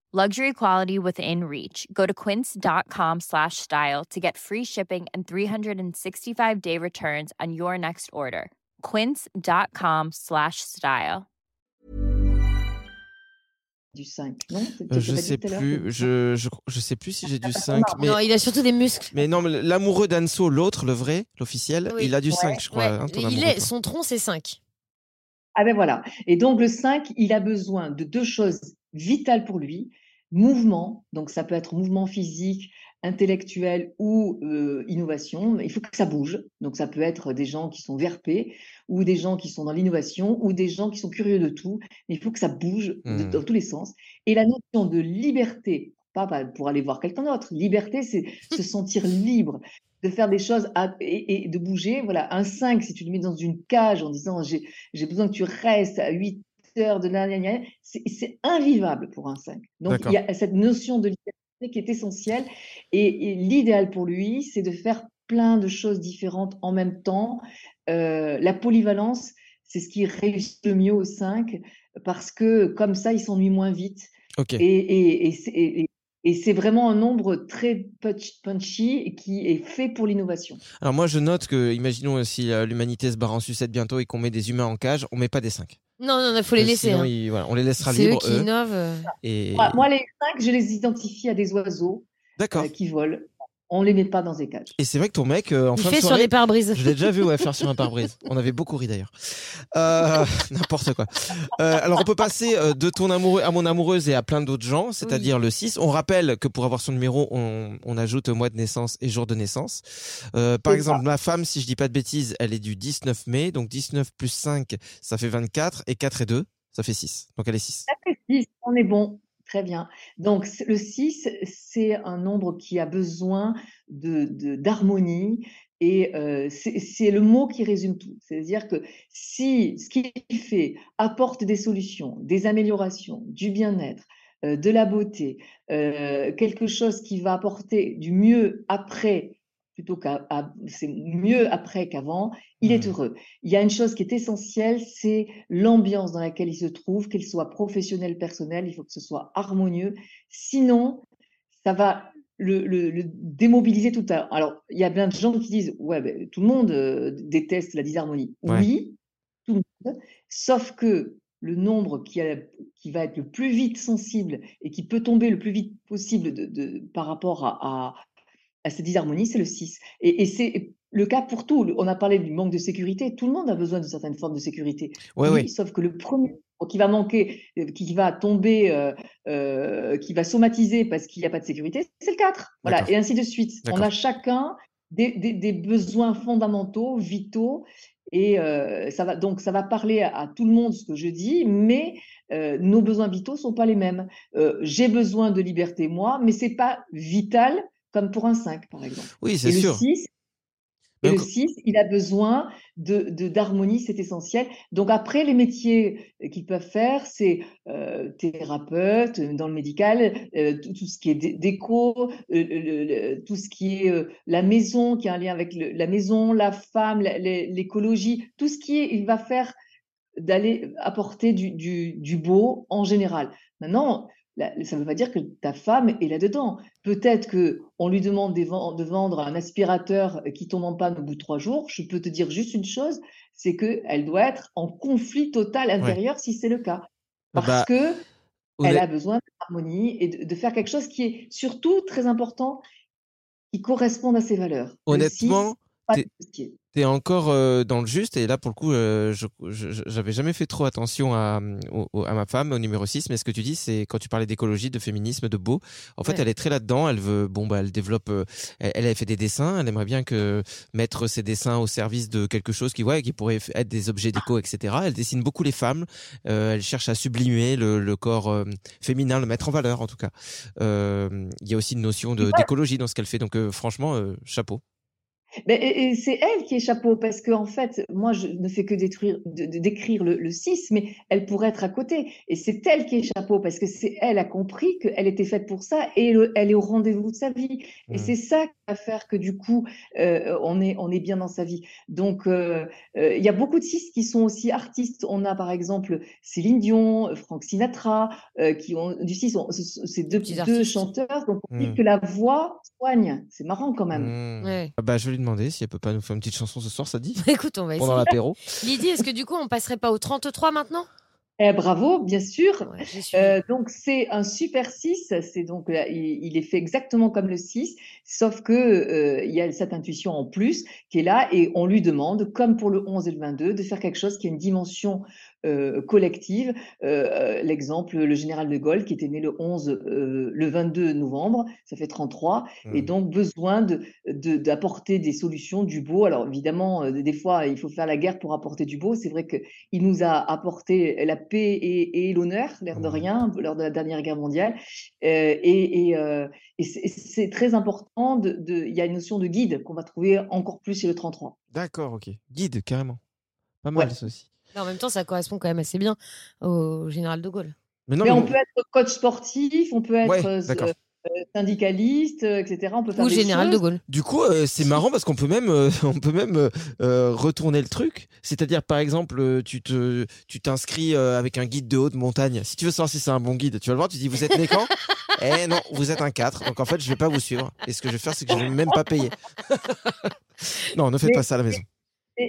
Speaker 6: Luxury quality within reach. Go to quince.com slash style to get free shipping and 365 day returns on your next order. Quince.com slash style.
Speaker 4: Du 5, non? C'est-
Speaker 2: Euh, je sais plus. Je, je, je sais plus si j'ai du 5. Mais,
Speaker 1: Non, il a surtout des muscles.
Speaker 2: mais non, mais l'amoureux d'Anso, l'autre, le vrai, l'officiel,
Speaker 1: Oui.
Speaker 2: il a du
Speaker 4: Ouais.
Speaker 2: 5, je crois.
Speaker 1: Ouais.
Speaker 2: hein, ton
Speaker 1: il est, son tronc, c'est 5.
Speaker 4: Ah ben voilà. Et donc le 5, il a besoin de deux choses vitales pour lui. Mouvement, donc ça peut être mouvement physique, intellectuel ou euh, innovation. Il faut que ça bouge. Donc ça peut être des gens qui sont VRP ou des gens qui sont dans l'innovation ou des gens qui sont curieux de tout. Mais il faut que ça bouge de-
Speaker 2: Hmm.
Speaker 4: dans tous les sens. Et la notion de liberté, pas pas pour aller voir quelqu'un d'autre. Liberté, c'est [laughs] se sentir libre de faire des choses à- et, et de bouger. Voilà, un 5, si tu le mets dans une cage en disant j'ai j'ai besoin que tu restes à 8 de gna, c'est invivable pour un 5. Donc il y a cette notion de liberté qui est essentielle et, et l'idéal pour lui, c'est de faire plein de choses différentes en même temps. Euh, la polyvalence, c'est ce qui réussit le mieux au 5 parce que comme ça, il s'ennuie moins vite. Et, et, et c'est- et- et c'est vraiment un nombre très punch- punchy qui est fait pour l'innovation.
Speaker 2: Alors moi, je note que, imaginons si euh, l'humanité se barre en sucette bientôt et qu'on met des humains en cage, on met pas des 5.
Speaker 1: Non, non, il faut les laisser.
Speaker 2: Sinon,
Speaker 1: hein.
Speaker 2: ils- voilà, on les laissera
Speaker 1: C'est eux
Speaker 2: libres.
Speaker 1: qui
Speaker 2: eux,
Speaker 1: innovent. euh.
Speaker 2: et...
Speaker 4: Moi, moi, les 5, je les identifie à des oiseaux
Speaker 2: D'accord.
Speaker 4: euh, qui volent. On les met pas dans des cages.
Speaker 2: Et c'est vrai que ton mec, euh, en
Speaker 1: Il
Speaker 2: fin
Speaker 1: fait
Speaker 2: de
Speaker 1: sur les pare-brises.
Speaker 2: je l'ai déjà vu ouais, faire sur un pare-brise. On avait beaucoup ri d'ailleurs. Euh, [laughs] N'importe quoi. Euh, alors on peut passer euh, de ton amoureux à mon amoureuse et à plein d'autres gens, c'est-à-dire le 6. On rappelle que pour avoir son numéro, on, on ajoute mois de naissance et jour de naissance. Euh, par exemple, ma femme, si je dis pas de bêtises, elle est du 19 mai, donc 19 plus 5, ça fait 24, et 4 et 2, ça fait 6. Donc elle est 6.
Speaker 4: Ça fait 6, on est bon. Très bien. Donc, le 6, c'est un nombre qui a besoin de, de- d'harmonie Et euh, c'est le mot qui résume tout. C'est-à-dire que si ce qu'il fait apporte des solutions, des améliorations, du bien-être, euh, de la beauté, euh, quelque chose qui va apporter du mieux après plutôt qu'à c'est mieux après qu'avant, il est mmh. heureux. Il y a une chose qui est essentielle, c'est l'ambiance dans laquelle il se trouve, qu'elle soit professionnelle, personnelle, il faut que ce soit harmonieux. Sinon, ça va le, démobiliser tout à l'heure. Alors, il y a plein de gens qui disent Ouais, ben, tout le monde euh, déteste la disharmonie. Oui, tout le monde. Sauf que le nombre qui, qui, va être le plus vite sensible et qui peut tomber le plus vite possible de, par rapport à, à, cette disharmonie, c'est le 6. Et, c'est le cas pour tout. On a parlé du manque de sécurité. Tout le monde a besoin de certaines formes de sécurité. oui, Sauf que le premier qui va manquer, euh, qui va tomber, euh, euh, qui va somatiser parce qu'il n'y a pas de sécurité, c'est le 4. Voilà, et ainsi de suite. On a chacun des, besoins fondamentaux, vitaux, et ça va donc ça va parler à, tout le monde ce que je dis, mais nos besoins vitaux sont pas les mêmes. J'ai besoin de liberté moi, mais c'est pas vital comme pour un 5 par exemple.
Speaker 2: Oui, c'est sûr.
Speaker 4: Le 6, et le 6, il a besoin de, d'harmonie, c'est essentiel. Donc après, les métiers qu'ils peuvent faire, c'est euh, thérapeute euh, dans le médical, euh, tout, ce qui est déco, tout ce qui est la maison, qui a un lien avec la maison, la femme, l'écologie, tout ce qui est, il va faire d'aller apporter du, du, du beau en général. Maintenant, ça ne veut pas dire que ta femme est là-dedans. Peut-être qu'on lui demande de vendre un aspirateur qui tombe en panne au bout de trois jours. Je peux te dire juste une chose, c'est qu'elle doit être en conflit total intérieur si c'est le cas. Parce bah, que elle a besoin d'harmonie et de, faire quelque chose qui est surtout très important, qui corresponde à ses valeurs.
Speaker 2: Honnêtement, tu es encore euh, dans le juste. Et là pour le coup euh, je j'avais jamais fait trop attention à, à ma femme au numéro 6 mais ce que tu dis c'est quand tu parlais d'écologie de féminisme de beau en fait elle est très là-dedans. Elle veut bon bah elle développe euh, elle, a fait des dessins. Elle aimerait bien que mettre ses dessins au service de quelque chose qui ouais qui pourrait être des objets déco etc elle dessine beaucoup les femmes. Elle cherche à sublimer le, le corps féminin le mettre en valeur en tout cas. Il y a aussi une notion d'écologie dans ce qu'elle fait. Donc franchement chapeau
Speaker 4: et, c'est elle qui est chapeau, parce qu'en en fait, moi, je ne fais que détruire, de, décrire le, 6, mais elle pourrait être à côté. Et c'est elle qui est chapeau, parce que c'est elle a compris qu'elle était faite pour ça, et elle est au rendez-vous de sa vie. Et mmh. c'est ça qui va faire que du coup, euh, on, est, on est bien dans sa vie. Donc, euh, euh, il y a beaucoup de 6 qui sont aussi artistes. On a par exemple Céline Dion, Frank Sinatra, qui ont du 6, c'est deux, deux chanteurs, donc on dit mmh. que la voix soigne. C'est marrant quand même.
Speaker 2: Mmh. Ouais. Ah bah, je demander si elle peut pas nous faire une petite chanson ce soir, ça dit [laughs]
Speaker 1: Écoute, on va essayer.
Speaker 2: Pendant l'apéro. [laughs]
Speaker 1: Lydie, est-ce que du coup, on passerait pas au 33 maintenant?
Speaker 4: Eh, bravo, bien sûr. Euh, donc c'est un super 6, c'est donc il, est fait exactement comme le 6, sauf que euh, il y a cette intuition en plus qui est là et on lui demande, comme pour le 11 et le 22, de faire quelque chose qui a une dimension euh, collective. Euh, l'exemple, le général de Gaulle qui était né le 11, euh, le 22 novembre, ça fait 33, et mmh. donc besoin de, d'apporter des solutions, du beau. Alors évidemment, des fois, il faut faire la guerre pour apporter du beau. C'est vrai qu'il nous a apporté la paix et, l'honneur, l'air de mmh. rien, lors de la dernière guerre mondiale. et, c'est, très important. Il y a une notion de guide qu'on va trouver encore plus chez le 33.
Speaker 2: D'accord, ok. Guide, carrément. Pas mal, ça aussi
Speaker 1: en même temps, ça correspond quand même assez bien au général de Gaulle.
Speaker 4: Mais, on peut être coach sportif, on peut être euh, euh, syndicaliste, euh, etc. On peut faire
Speaker 1: Ou général de Gaulle.
Speaker 2: Du coup, c'est marrant parce qu'on peut même, [laughs] on peut même retourner le truc. C'est-à-dire, par exemple, tu te, tu t'inscris avec un guide de haute montagne. Si tu veux savoir si c'est un bon guide, tu vas le voir. Tu dis, vous êtes né quand? [laughs] Eh non, vous êtes un 4. Donc en fait, je vais pas vous suivre. Et ce que je vais faire, c'est que je vais même pas payer. [laughs] non, ne faites pas ça à la maison.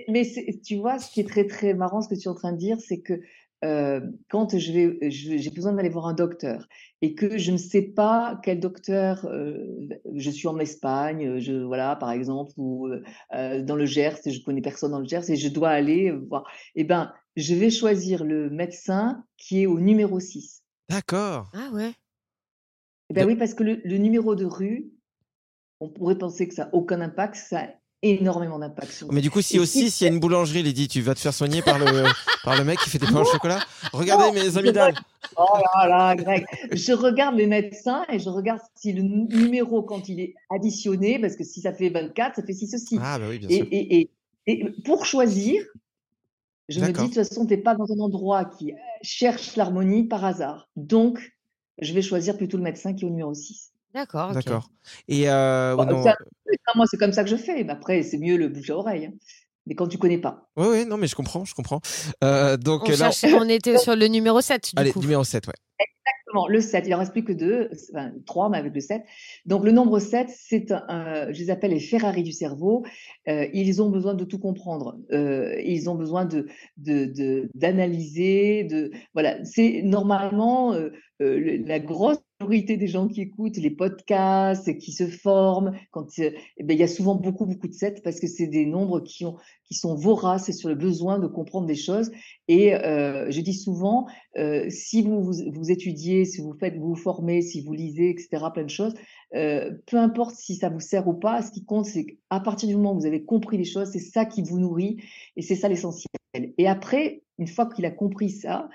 Speaker 4: Mais, tu vois, ce qui est très très marrant, ce que tu es en train de dire, c'est que euh, quand je vais, j'ai besoin d'aller voir un docteur et que je ne sais pas quel docteur, euh, je suis en Espagne, je voilà par exemple, ou euh, dans le Gers, je connais personne dans le Gers et je dois aller voir. Eh ben, je vais choisir le médecin qui est au numéro 6.
Speaker 2: D'accord.
Speaker 1: Ah ouais.
Speaker 4: Eh ben oui, parce que le, le, numéro de rue, on pourrait penser que ça n'a aucun impact, ça énormément d'impact
Speaker 2: Mais du coup, si aussi, s'il y a une boulangerie, Lydie, tu vas te faire soigner par le, [laughs] par le mec qui fait des pains au chocolat Regardez mes amygdales [laughs]
Speaker 4: Oh là là, Greg. Je regarde les médecins et je regarde si le numéro, quand il est additionné, parce que si ça fait 24, ça fait 6 aussi.
Speaker 2: Ah, bah oui, bien
Speaker 4: Et,
Speaker 2: sûr.
Speaker 4: et- et- pour choisir, je me dis, de toute façon, tu n'es pas dans un endroit qui cherche l'harmonie par hasard. Donc, je vais choisir plutôt le médecin qui est au numéro 6.
Speaker 1: D'accord.
Speaker 2: D'accord. Et euh,
Speaker 4: Bon,
Speaker 2: ouais, non,
Speaker 4: ça- moi, c'est comme ça que je fais. Mais après, c'est mieux le bouche à oreille. hein. Mais quand tu connais pas.
Speaker 2: ouais, ouais, non, mais je comprends, je comprends. Euh, donc
Speaker 1: On,
Speaker 2: là,
Speaker 1: cherchait- on était sur le numéro 7, du
Speaker 2: allez,
Speaker 1: coup.
Speaker 2: numéro 7, ouais.
Speaker 4: Exactement, le 7. Il en reste plus que deux, enfin, trois, mais avec le 7. Donc, le nombre 7, c'est un, je les appelle les Ferrari du cerveau. Euh, ils ont besoin de tout comprendre. Euh, ils ont besoin de, de, de- d'analyser, de, voilà. C'est normalement euh, euh, le- la grosse majorité des gens qui écoutent les podcasts qui se forment. Quand, euh, eh ben, il y a souvent beaucoup, beaucoup de 7 parce que c'est des nombres qui ont, qui sont voraces sur le besoin de comprendre des choses. Et euh, je dis souvent, euh, si vous, vous étudiez, si vous faites, vous vous formez, si vous lisez, etc., plein de choses, peu importe si ça vous sert ou pas, ce qui compte, c'est qu'à partir du moment où vous avez compris les choses, c'est ça qui vous nourrit et c'est ça l'essentiel. Et après, une fois qu'il a compris ça,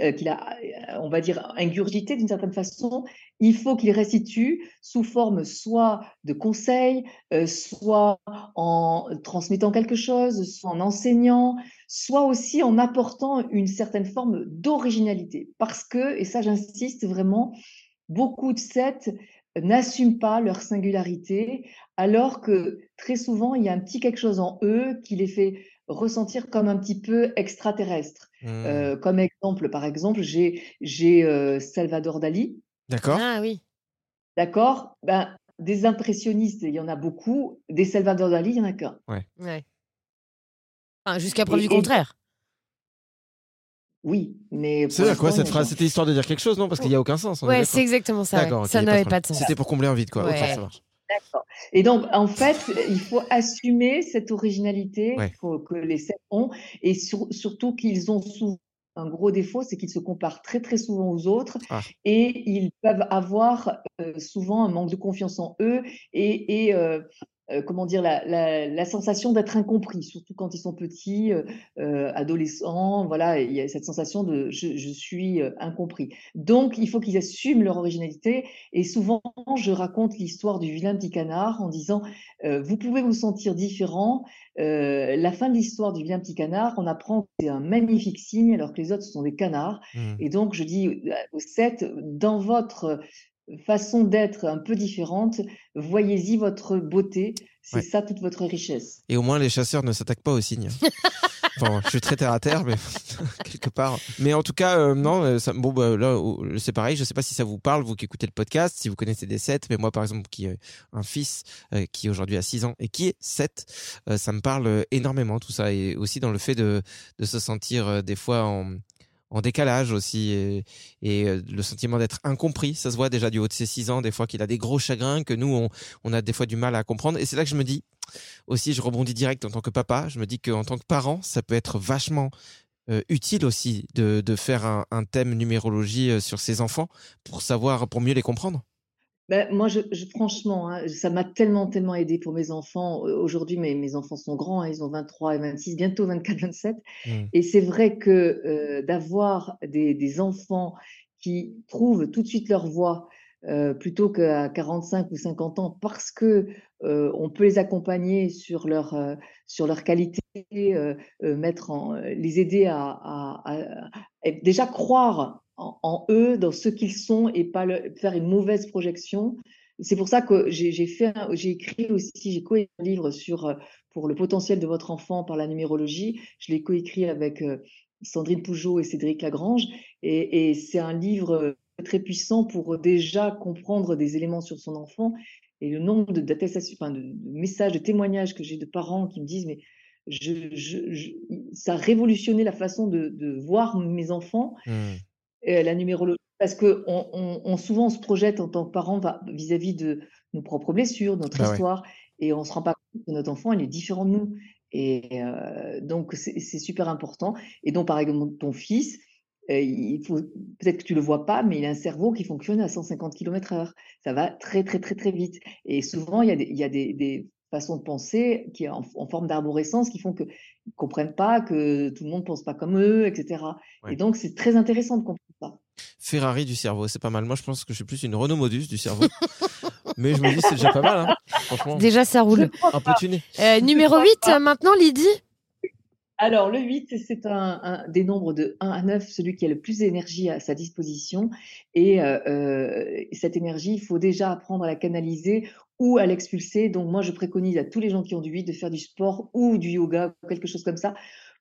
Speaker 4: euh, qu'il a, euh, on va dire, ingurgité d'une certaine façon, il faut qu'il restitue sous forme soit de conseils, euh, soit en transmettant quelque chose, soit en enseignant, soit aussi en apportant une certaine forme d'originalité. Parce que, et ça j'insiste vraiment, beaucoup de sets n'assument pas leur singularité, alors que très souvent, il y a un petit quelque chose en eux qui les fait ressentir comme un petit peu extraterrestre. Euh, comme exemple, par exemple, j'ai euh, Salvador Dali,
Speaker 2: D'accord.
Speaker 1: Ah oui.
Speaker 4: d'accord? Ben, des impressionnistes, il y en a beaucoup. Des Salvador Dali, il y en a qu'un.
Speaker 1: Ouais. Enfin, Jusqu'à preuve
Speaker 4: Et-
Speaker 1: du
Speaker 4: et-
Speaker 1: contraire.
Speaker 4: Oui, mais
Speaker 2: C'est à quoi cette phrase C'était histoire de dire quelque chose, non? Parce qu'il n'y a aucun sens.
Speaker 1: Ouais, c'est exactement ça. ouais. Ça n'avait pas de sens.
Speaker 2: C'était pour combler un vide, quoi.
Speaker 1: Ouais.
Speaker 2: ça marche.
Speaker 4: D'accord. Et donc, en fait, il faut assumer cette originalité
Speaker 2: Ouais.
Speaker 4: que les sept ont, et sur- surtout qu'ils ont souvent un gros défaut, c'est qu'ils se comparent très très souvent aux autres,
Speaker 2: Ah.
Speaker 4: et ils peuvent avoir euh, souvent un manque de confiance en eux, et, et, euh, euh, comment dire, la, la- la sensation d'être incompris, surtout quand ils sont petits, euh, euh, adolescents, voilà, il y a cette sensation de je, je suis incompris. Donc, il faut qu'ils assument leur originalité, et souvent, je raconte l'histoire du vilain petit canard en disant, euh, vous pouvez vous sentir différent. La fin de l'histoire du vilain petit canard, on apprend que c'est un magnifique signe, alors que les autres ce sont des canards.
Speaker 2: Hmm.
Speaker 4: Et donc, je dis aux sept, dans votre façon d'être un peu différente, voyez-y votre beauté. C'est
Speaker 2: Ouais.
Speaker 4: ça toute votre richesse.
Speaker 2: Et au moins, les chasseurs ne s'attaquent pas aux signes. [laughs] Enfin, je suis très terre à terre, mais [laughs] quelque part. Mais en tout cas, euh, non, euh, ça, bon, bah, là, euh, c'est pareil. Je sais pas si ça vous parle, vous qui écoutez le podcast, si vous connaissez des 7, mais moi, par exemple, qui ai un fils euh, qui aujourd'hui a 6 ans et qui est 7, euh, ça me parle euh, énormément, tout ça. Et aussi dans le fait de, de se sentir euh, des fois en, en décalage aussi et, euh, le sentiment d'être incompris. Ça se voit déjà du haut de ses 6 ans, des fois qu'il a des gros chagrins que nous, on, on a des fois du mal à comprendre. Et c'est là que je me dis, aussi, je rebondis direct en tant que papa. Je me dis qu'en tant que parent, ça peut être vachement euh, utile aussi de, de faire un, un thème numérologie euh, sur ses enfants pour savoir, pour mieux les comprendre.
Speaker 4: Ben, moi, je, je- franchement, hein, ça m'a tellement, tellement aidé pour mes enfants. Euh, Aujourd'hui, mes, mes enfants sont grands, hein, ils ont 23 et 26, bientôt 24, 27.
Speaker 2: Mm.
Speaker 4: Et c'est vrai que euh, d'avoir des, des enfants qui trouvent tout de suite leur voie euh, plutôt qu'à 45 ou 50 ans, parce que euh, on peut les accompagner sur leur euh, sur leur qualité, euh, euh, mettre en, les aider à, à- à- à déjà croire en, eux, dans ce qu'ils sont, et pas faire une mauvaise projection. C'est pour ça que j'ai écrit aussi, j'ai coécrit un livre sur euh, pour le potentiel de votre enfant par la numérologie. Je l'ai coécrit avec euh, Sandrine Pougeot et Cédric Lagrange, et, c'est un livre euh, très puissant pour déjà comprendre des éléments sur son enfant. Et le nombre de, messages, de témoignages que j'ai de parents qui me disent, mais ça a révolutionné la façon de, voir mes enfants
Speaker 2: Mm.
Speaker 4: Euh, la numérologie, parce que on, on- on- souvent on se projette en tant que parent vis-à-vis de nos propres blessures, notre
Speaker 2: ouais.
Speaker 4: histoire, et on se rend pas compte que notre enfant il est différent de nous. Et euh, donc c'est super important. Et donc par exemple ton fils, euh, il faut peut-être que tu le vois pas, mais il a un cerveau qui fonctionne à 150 km/h. Ça va très très très très vite. Et souvent il y a des, il y a des, des façons de penser qui en, en forme d'arborescence qui font que ils comprennent pas que tout le monde pense pas comme eux, etc.
Speaker 2: Ouais.
Speaker 4: Et donc c'est très intéressant de comprendre.
Speaker 2: Ferrari du cerveau, c'est pas mal. Moi, je pense que je suis plus une Renault Modus du cerveau. [laughs] Mais je me dis, c'est déjà pas mal, hein. franchement.
Speaker 1: Déjà, ça roule.
Speaker 2: Un peu tuné.
Speaker 1: Euh, numéro 8, euh, maintenant, Lydie
Speaker 4: Alors, le 8, c'est un, un des nombres de 1 à 9, celui qui a le plus d'énergie à sa disposition. Et euh, cette énergie, il faut déjà apprendre à la canaliser ou à l'expulser. Donc, moi, je préconise à tous les gens qui ont du 8 de faire du sport ou du yoga ou quelque chose comme ça,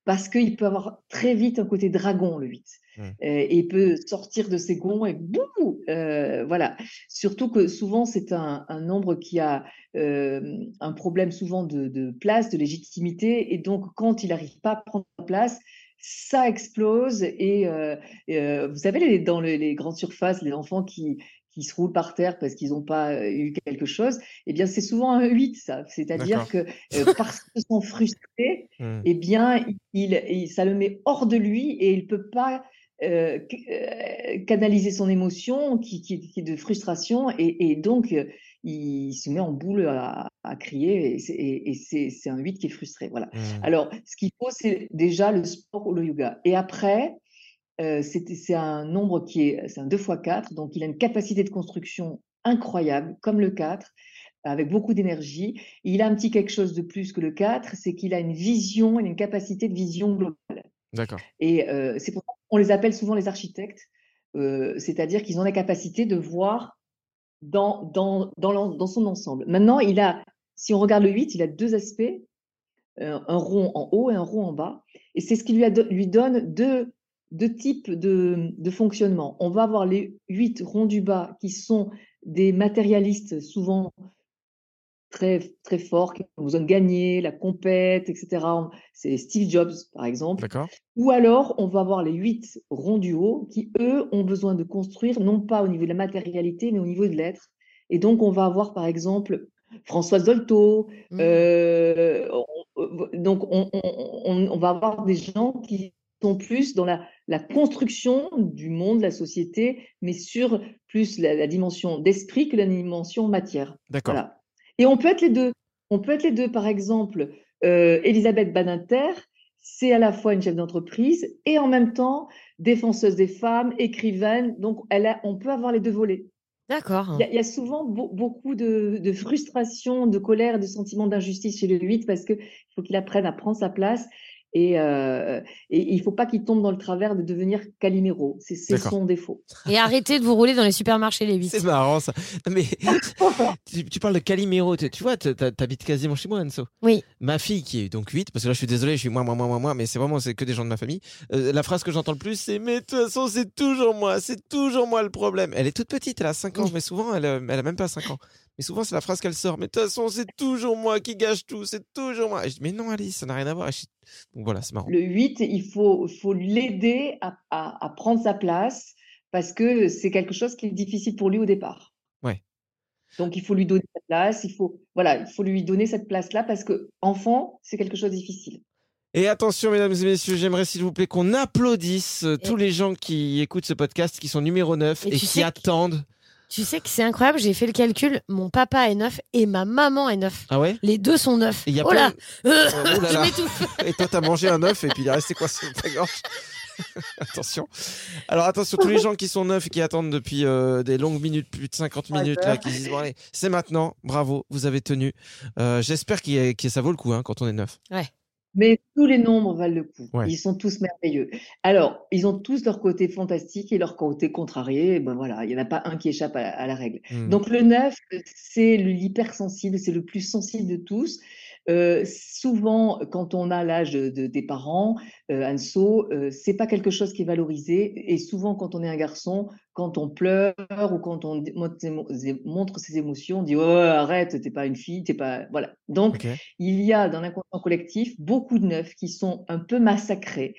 Speaker 4: parce qu'il peut avoir très vite un côté dragon, le 8.
Speaker 2: Mmh.
Speaker 4: Et peut sortir de ses gonds et boum euh, Voilà. Surtout que souvent, c'est un, un nombre qui a euh, un problème souvent de, de place, de légitimité. Et donc, quand il n'arrive pas à prendre place, ça explose. Et euh, vous savez, les- dans les, les grandes surfaces, les enfants qui, qui se roulent par terre parce qu'ils n'ont pas eu quelque chose, eh bien, c'est souvent un 8, ça. C'est-à-dire que euh, parce qu'ils sont frustrés,
Speaker 2: Hmm.
Speaker 4: eh bien, il, il- ça le met hors de lui et il peut pas euh, euh, canaliser son émotion qui, qui, qui est de frustration et, et donc euh, il se met en boule à, à crier et c'est un 8 qui est frustré. Voilà.
Speaker 2: Hmm.
Speaker 4: Alors, ce qu'il faut, c'est déjà le sport ou le yoga. Et après, euh, c'est c'est un nombre qui est, c'est un 2 x 4, donc il a une capacité de construction incroyable, comme le 4, avec beaucoup d'énergie. Il a un petit quelque chose de plus que le 4, c'est qu'il a une vision, il a une capacité de vision globale.
Speaker 2: D'accord.
Speaker 4: Et euh, c'est pour ça qu'on les appelle souvent les architectes, euh, c'est-à-dire qu'ils ont la capacité de voir dans, dans, dans, son ensemble. Maintenant, il a, si on regarde le 8, il a deux aspects, euh, un rond en haut et un rond en bas. Et c'est ce qui lui, lui donne deux, deux types de, de fonctionnement. On va avoir les 8 ronds du bas qui sont des matérialistes souvent très, très forts, qui ont besoin de gagner, la compète, etc. C'est Steve Jobs, par exemple. Ou alors, on va avoir les huit ronds du haut qui, eux, ont besoin de construire, non pas au niveau de la matérialité, mais au niveau de l'être. Et donc, on va avoir, par exemple, Françoise Dolto.
Speaker 1: Mhm.
Speaker 4: euh, on- donc, on, on- on- on va avoir des gens qui sont plus dans la, la construction du monde, la société, mais sur plus la, la dimension d'esprit que la dimension matière.
Speaker 2: D'accord.
Speaker 4: Voilà. Et on peut être les deux. On peut être les deux. Par exemple, euh, Elisabeth Badinter, c'est à la fois une chef d'entreprise et en même temps défenseuse des femmes, écrivaine. Donc, elle a, on peut avoir les deux volets.
Speaker 1: D'accord.
Speaker 4: Il y a, il y a souvent beau- beaucoup de, de frustration, de colère, de sentiments d'injustice chez le 8 parce qu'il faut qu'il apprenne à prendre sa place et, euh, et il ne faut pas qu'il tombe dans le travers de devenir Calimero. C'est son défaut.
Speaker 1: Et arrêtez de vous rouler dans les supermarchés, les 8.
Speaker 2: C'est marrant ça. Mais [laughs] tu, tu parles de Calimero, tu, tu vois, tu- t'habites quasiment chez moi, Anso.
Speaker 1: Oui.
Speaker 2: Ma fille qui est donc 8, parce que là je suis désolé, je suis moi, moi, moi, moi, moi, mais c'est vraiment c'est que des gens de ma famille. Euh, la phrase que j'entends le plus, c'est Mais de toute façon, c'est toujours moi, c'est toujours moi le problème. Elle est toute petite, elle a 5 ans, mais souvent elle, euh, elle a même pas 5 ans. Mais souvent c'est la phrase qu'elle sort Mais de toute façon, c'est toujours moi qui gâche tout, c'est toujours moi. Et je dis Mais non, Alice, ça n'a rien à voir. Je- Donc voilà, c'est marrant.
Speaker 4: Le 8, il faut, faut l'aider à, à- à prendre sa place parce que c'est quelque chose qui est difficile pour lui au départ.
Speaker 2: Ouais.
Speaker 4: Donc, il faut lui donner sa place, il faut, voilà, il faut lui donner cette place-là parce que enfant, c'est quelque chose de difficile.
Speaker 2: Et attention, mesdames et messieurs, j'aimerais s'il vous plaît qu'on applaudisse euh, tous les gens qui écoutent ce podcast, qui sont numéro 9
Speaker 1: Et
Speaker 2: qui
Speaker 1: que-
Speaker 2: attendent.
Speaker 1: Tu sais que c'est incroyable, j'ai fait le calcul. Mon papa est neuf et ma maman est neuf.
Speaker 2: Ah ouais?
Speaker 1: Les deux sont neufs.
Speaker 2: Et il y a
Speaker 1: oh là
Speaker 2: plein- [laughs]
Speaker 1: Euh,
Speaker 2: Oh là [laughs]
Speaker 1: Je
Speaker 2: là.
Speaker 1: m'étouffe. [laughs]
Speaker 2: Et toi, t'as mangé un œuf et puis il est resté quoi sur ta gorge? Attention. Alors attention, tous les gens qui sont neufs et qui attendent depuis euh, des longues minutes, plus de 50
Speaker 4: Ouais,
Speaker 2: minutes,
Speaker 4: ça.
Speaker 2: là, qui se disent bon allez, c'est maintenant, bravo, vous avez tenu. Euh, J'espère que ça vaut le coup hein, quand on est neuf.
Speaker 4: Mais tous les nombres valent le coup.
Speaker 2: Ouais.
Speaker 4: Ils sont tous merveilleux. Alors, ils ont tous leur côté fantastique et leur côté contrarié. Ben voilà, il n'y en a pas un qui échappe à, à la règle.
Speaker 2: Hmm.
Speaker 4: Donc le 9, c'est le- l'hypersensible, c'est le plus sensible de tous. Euh, souvent, quand on a l'âge de, de- des parents, euh, Anso, euh, c'est pas quelque chose qui est valorisé. Et souvent, quand on est un garçon, quand on pleure ou quand on montre ses émotions, on dit oh, arrête, t'es pas une fille, t'es pas voilà. Donc il y a dans l'inconscient collectif beaucoup de neufs qui sont un peu massacrés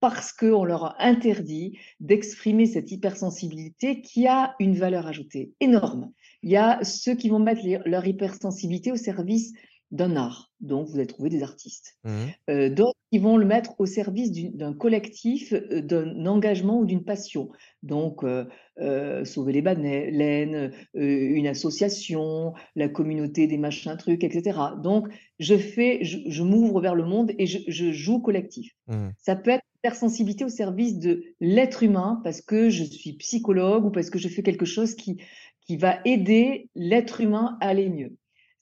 Speaker 4: parce qu'on leur a interdit d'exprimer cette hypersensibilité qui a une valeur ajoutée énorme. Il y a ceux qui vont mettre les- leur hypersensibilité au service d'un art. Donc, vous allez trouver des artistes.
Speaker 2: Mmh.
Speaker 4: Euh, D'autres qui vont le mettre au service d'un collectif, euh, d'un engagement ou d'une passion. Donc, euh, euh, sauver les baleines, euh, une association, la communauté des machins trucs, etc. Donc, je fais, je, je m'ouvre vers le monde et je, je joue collectif.
Speaker 2: Mmh.
Speaker 4: Ça peut être hypersensibilité au service de l'être humain parce que je suis psychologue ou parce que je fais quelque chose qui, qui va aider l'être humain à aller mieux.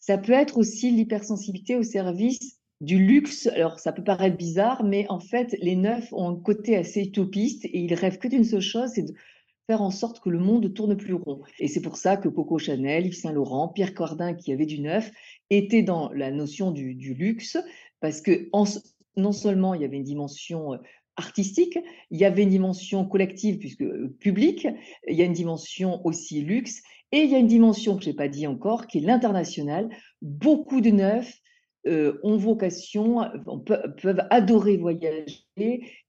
Speaker 4: Ça peut être aussi l'hypersensibilité au service du luxe. Alors, ça peut paraître bizarre, mais en fait, les neufs ont un côté assez utopiste et ils rêvent que d'une seule chose, c'est de faire en sorte que le monde tourne plus rond. Et c'est pour ça que Coco Chanel, Yves Saint Laurent, Pierre Cardin, qui avait du neuf, étaient dans la notion du, luxe, parce que non seulement il y avait une dimension euh, artistique, il y avait une dimension collective, puisque euh, publique, il y a une dimension aussi luxe, et il y a une dimension que je n'ai pas dit encore, qui est l'international. Beaucoup de neufs euh, ont vocation, peuvent adorer voyager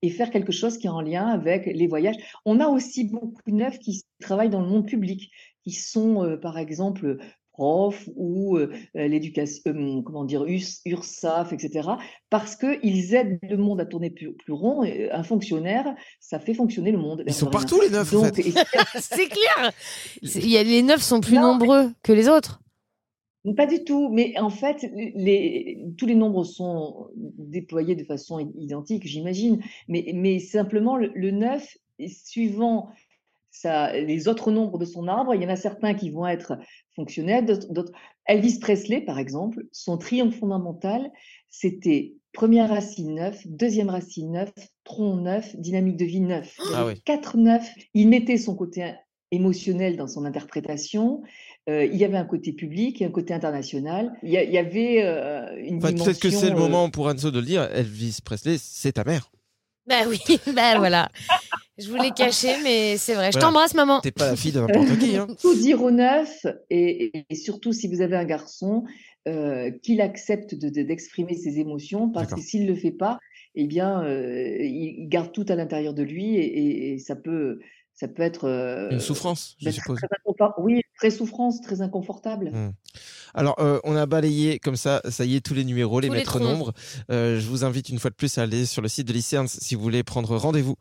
Speaker 4: et faire quelque chose qui est en lien avec les voyages. On a aussi beaucoup de neufs qui travaillent dans le monde public, qui sont euh, par exemple profs ou euh, l'éducation, euh, comment dire, US- URSAF, etc. Parce qu'ils aident le monde à tourner plus, plus rond. Et Un fonctionnaire, ça fait fonctionner le monde.
Speaker 2: Ils sont
Speaker 4: rien.
Speaker 2: partout, les neufs, en
Speaker 4: Donc,
Speaker 2: fait. [laughs]
Speaker 1: C'est clair. Y a- les neufs sont plus
Speaker 4: Non,
Speaker 1: nombreux que les autres.
Speaker 4: Pas du tout, mais en fait, les, tous les nombres sont déployés de façon i- identique, j'imagine, mais, mais simplement le, le 9, suivant ça, les autres nombres de son arbre, il y en a certains qui vont être fonctionnels, d'autres. Elvis Presley, par exemple, son triomphe fondamental, c'était première racine 9, deuxième racine 9, tronc 9, dynamique de vie 9. Il y
Speaker 2: Ah oui.
Speaker 4: quatre 9. Il mettait son côté émotionnel dans son interprétation. Euh, il y avait un côté public et un côté international. Il y, a- il y avait euh, une
Speaker 2: Enfin, peut-être que c'est le
Speaker 4: dimension, euh,
Speaker 2: moment pour Anso de le dire. Elvis Presley, c'est ta mère.
Speaker 1: Bah oui, [laughs] bah voilà. Je voulais cacher, [laughs] mais c'est vrai. Je
Speaker 2: Voilà.
Speaker 1: t'embrasse, maman.
Speaker 2: T'es pas la fille de n'importe qui. Hein. [laughs]
Speaker 4: tout dire au neuf, et, surtout si vous avez un garçon, euh, qu'il accepte de- de- d'exprimer ses émotions, parce que s'il ne le fait pas, eh bien, euh, il, garde tout à l'intérieur de lui, et, et- et ça peut, ça peut être euh,
Speaker 2: Une souffrance, je
Speaker 4: ben,
Speaker 2: suppose.
Speaker 4: très oui, très souffrance, très inconfortable.
Speaker 2: Hmm. Alors, euh, on a balayé comme ça, ça y est, tous les numéros, les
Speaker 1: Tous les
Speaker 2: maîtres
Speaker 1: troncs.
Speaker 2: nombres. Euh, je vous invite une fois de plus à aller sur le site de l'ICERN si vous voulez prendre rendez-vous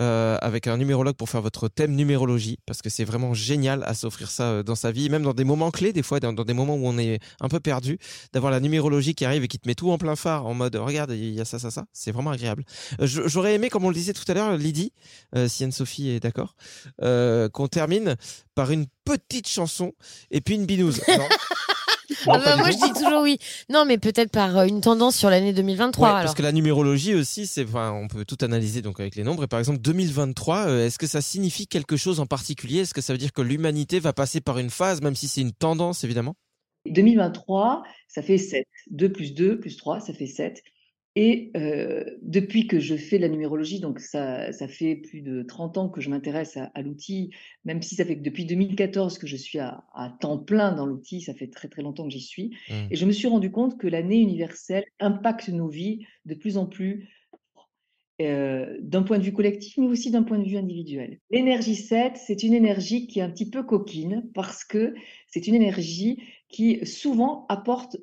Speaker 2: euh, avec un numérologue pour faire votre thème numérologie, parce que c'est vraiment génial à s'offrir ça euh, dans sa vie, même dans des moments clés, des fois, dans, dans des moments où on est un peu perdu, d'avoir la numérologie qui arrive et qui te met tout en plein phare, en mode, regarde, il y a ça, ça, ça. C'est vraiment agréable. Euh, J'aurais aimé, comme on le disait tout à l'heure, Lydie, euh, si Anne-Sophie est d'accord, euh, qu'on termine par une petite chanson et puis une binouse. [laughs]
Speaker 1: Ah bah, moi, je dis toujours oui. Non, mais peut-être par euh, une tendance sur l'année 2023.
Speaker 2: Ouais,
Speaker 1: alors.
Speaker 2: parce que la numérologie aussi, c'est, enfin, on peut tout analyser donc avec les nombres. Et par exemple, 2023, euh, est-ce que ça signifie quelque chose en particulier? Est-ce que ça veut dire que l'humanité va passer par une phase, même si c'est une tendance, évidemment?
Speaker 4: 2023, ça fait 7. 2 plus 2 plus 3, ça fait 7. Et euh, depuis que je fais de la numérologie, donc ça, ça fait plus de 30 ans que je m'intéresse à, à l'outil, même si ça fait que depuis 2014 que je suis à, à temps plein dans l'outil, ça fait très très longtemps que j'y suis.
Speaker 2: Mm.
Speaker 4: Et je me suis rendu compte que l'année universelle impacte nos vies de plus en plus euh, d'un point de vue collectif, mais aussi d'un point de vue individuel. L'énergie 7, c'est une énergie qui est un petit peu coquine parce que c'est une énergie qui souvent apporte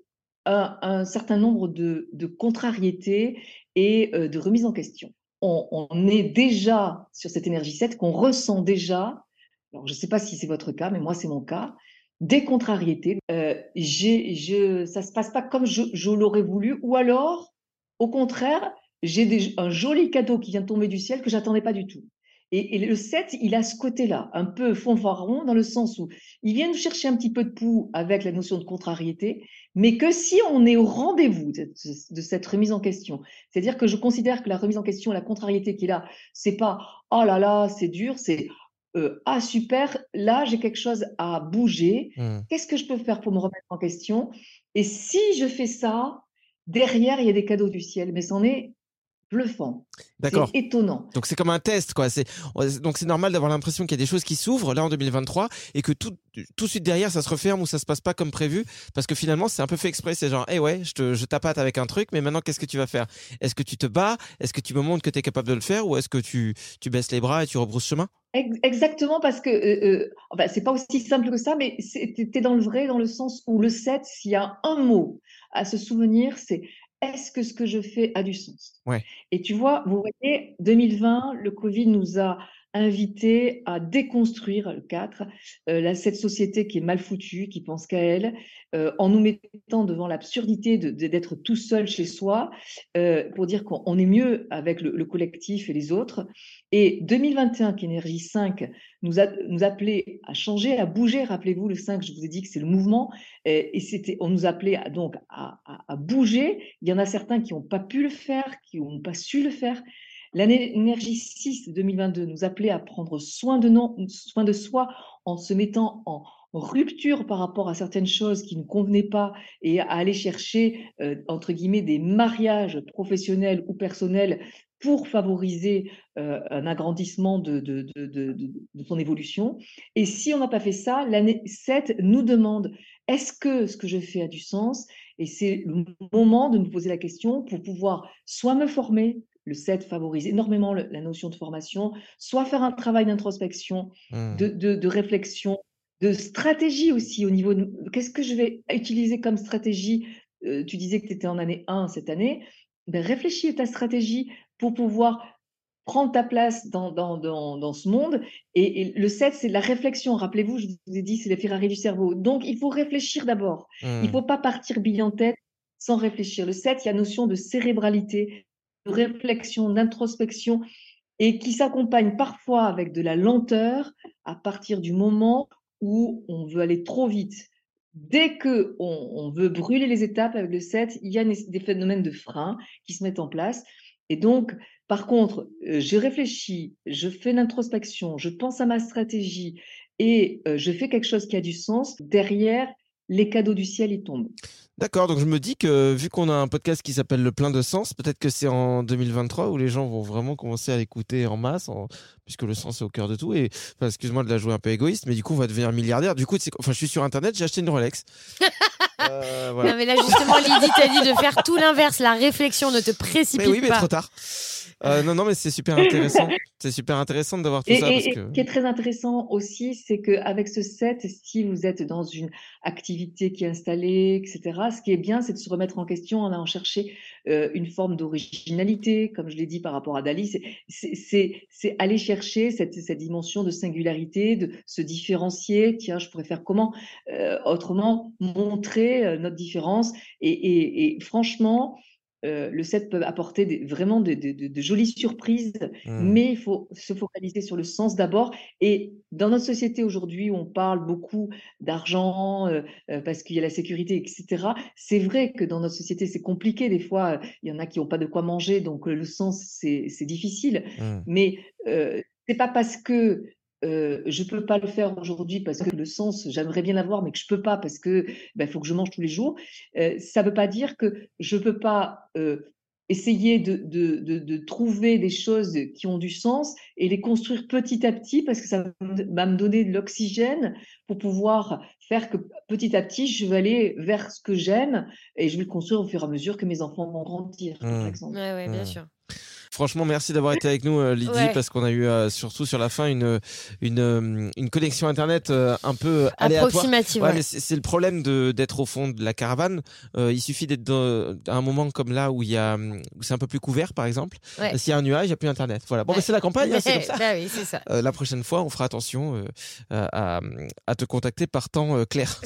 Speaker 4: un, certain nombre de, contrariétés et euh, de remises en question. On, est déjà sur cette énergie 7 qu'on ressent déjà, alors je ne sais pas si c'est votre cas, mais moi c'est mon cas, des contrariétés. Euh, ça ne se passe pas comme je, je l'aurais voulu, ou alors, au contraire, j'ai un joli cadeau qui vient de tomber du ciel que j'attendais pas du tout. Et, et le 7, il a ce côté-là, un peu fanfaron, dans le sens où il vient nous chercher un petit peu de pouls avec la notion de contrariété, mais que si on est au rendez-vous de, de cette remise en question, c'est-à-dire que je considère que la remise en question, la contrariété qui est là, c'est pas oh là là, c'est dur, c'est euh, ah super, là j'ai quelque chose à bouger,
Speaker 2: Mm.
Speaker 4: qu'est-ce que je peux faire pour me remettre en question? Et si je fais ça, derrière il y a des cadeaux du ciel, mais c'en est bluffant.
Speaker 2: D'accord.
Speaker 4: C'est étonnant.
Speaker 2: Donc c'est comme un test, quoi. C'est donc c'est normal d'avoir l'impression qu'il y a des choses qui s'ouvrent là en 2023 et que tout tout de suite derrière ça se referme ou ça se passe pas comme prévu parce que finalement c'est un peu fait exprès. C'est genre, eh ouais, je te je tapate avec un truc, mais maintenant qu'est-ce que tu vas faire? Est-ce que tu te bas Est-ce que tu me montres que tu es capable de le faire? Ou est-ce que tu tu baisses les bras et tu rebrousses chemin?
Speaker 4: Exactement, parce que euh, euh, enfin, c'est pas aussi simple que ça, mais tu es dans le vrai, dans le sens où le 7, s'il y a un mot à se souvenir, c'est est-ce que ce que je fais a du sens?
Speaker 2: Ouais.
Speaker 4: Et tu vois, vous voyez, 2020, le Covid nous a invité à déconstruire le 4, euh, cette société qui est mal foutue, qui pense qu'à elle, euh, en nous mettant devant l'absurdité d'être tout seul chez soi, euh, pour dire qu'on est mieux avec le, collectif et les autres. Et 2021, qui Énergie 5 nous, a, nous appelait à changer, à bouger. Rappelez-vous, le 5, je vous ai dit que c'est le mouvement, et, c'était, on nous appelait à, donc à, bouger. Il y en a certains qui n'ont pas pu le faire, qui n'ont pas su le faire. L'année énergie 6 2022 nous appelait à prendre soin de, soin de soi en se mettant en rupture par rapport à certaines choses qui ne convenaient pas et à aller chercher, euh, entre guillemets, des mariages professionnels ou personnels pour favoriser euh, un agrandissement de, de, son évolution. Et si on n'a pas fait ça, l'année 7 nous demande, est-ce que ce que je fais a du sens? Et c'est le moment de nous poser la question pour pouvoir soit me former, le 7 favorise énormément la notion de formation, soit faire un travail d'introspection, mmh. de, réflexion, de stratégie aussi au niveau de qu'est-ce que je vais utiliser comme stratégie? Euh, tu disais que tu étais en année 1 cette année. Ben, réfléchis à ta stratégie pour pouvoir prendre ta place dans, dans, dans, ce monde. Et, le 7, c'est la réflexion. Rappelez-vous, je vous ai dit, c'est les Ferrari du cerveau. Donc, il faut réfléchir d'abord. Il ne mmh. faut pas partir bille en tête sans réfléchir. Le 7, il y a notion de cérébralité, réflexion, d'introspection, et qui s'accompagne parfois avec de la lenteur à partir du moment où on veut aller trop vite. Dès que on, veut brûler les étapes avec le 7, il y a des phénomènes de frein qui se mettent en place. Et donc, par contre, euh, je réfléchis, je fais l'introspection, je pense à ma stratégie et euh, je fais quelque chose qui a du sens. Derrière, les cadeaux du ciel, ils tombent.
Speaker 2: D'accord, donc je me dis que vu qu'on a un podcast qui s'appelle Le plein de sens, peut-être que c'est en 2023 où les gens vont vraiment commencer à l'écouter en masse, puisque le sens est au cœur de tout. Et excuse-moi de la jouer un peu égoïste, mais du coup on va devenir milliardaire. Du coup, enfin, je suis sur internet, j'ai acheté une Rolex. [laughs]
Speaker 1: Euh, Non mais là justement, Lydie t'a dit de faire tout l'inverse, la réflexion, ne te précipite
Speaker 2: mais oui,
Speaker 1: mais
Speaker 2: trop tard. Euh, non, non, mais c'est super intéressant. C'est super intéressant d'avoir tout ça.
Speaker 4: Et, Ce qui est très intéressant aussi, c'est qu'avec ce set, si vous êtes dans une activité qui est installée, etc., ce qui est bien, c'est de se remettre en question en allant chercher euh, une forme d'originalité, comme je l'ai dit par rapport à Dali. C'est aller chercher cette, cette, dimension de singularité, de se différencier. Tiens, je pourrais faire comment euh, Autrement, montrer notre différence. Et franchement, euh, le set peut apporter vraiment de, jolies surprises, mmh. mais il faut se focaliser sur le sens d'abord. Et dans notre société aujourd'hui, on parle beaucoup d'argent euh, euh, parce qu'il y a la sécurité, etc. C'est vrai que dans notre société, c'est compliqué. Des fois, il y en a qui n'ont pas de quoi manger, donc le sens, c'est difficile. Mmh. Mais c'est pas parce que euh, je ne peux pas le faire aujourd'hui parce que le sens, j'aimerais bien l'avoir, mais que je ne peux pas parce que ben, faut que je mange tous les jours. Euh, ça ne veut pas dire que je ne peux pas euh, essayer de, de, de, trouver des choses qui ont du sens et les construire petit à petit parce que ça va me donner de l'oxygène pour pouvoir faire que petit à petit, je vais aller vers ce que j'aime et je vais le construire au fur et à mesure que mes enfants vont grandir, par
Speaker 1: mmh.
Speaker 4: exemple.
Speaker 1: Oui, bien mmh. sûr.
Speaker 2: Franchement, merci d'avoir été avec nous, euh, Lydie, parce qu'on a eu euh, surtout sur la fin une une, euh, une connexion internet un peu aléatoire.
Speaker 1: Ouais,
Speaker 2: c'est le problème de d'être au fond de la caravane. il suffit d'être à un moment comme là où il y a c'est un peu plus couvert, par exemple. S'il y a un nuage, il n'y a plus internet. Voilà. Bon, c'est la campagne, hein, c'est comme [laughs] ça.
Speaker 1: Bah oui, ça.
Speaker 2: la prochaine fois, on fera attention à, à, te contacter par temps clair.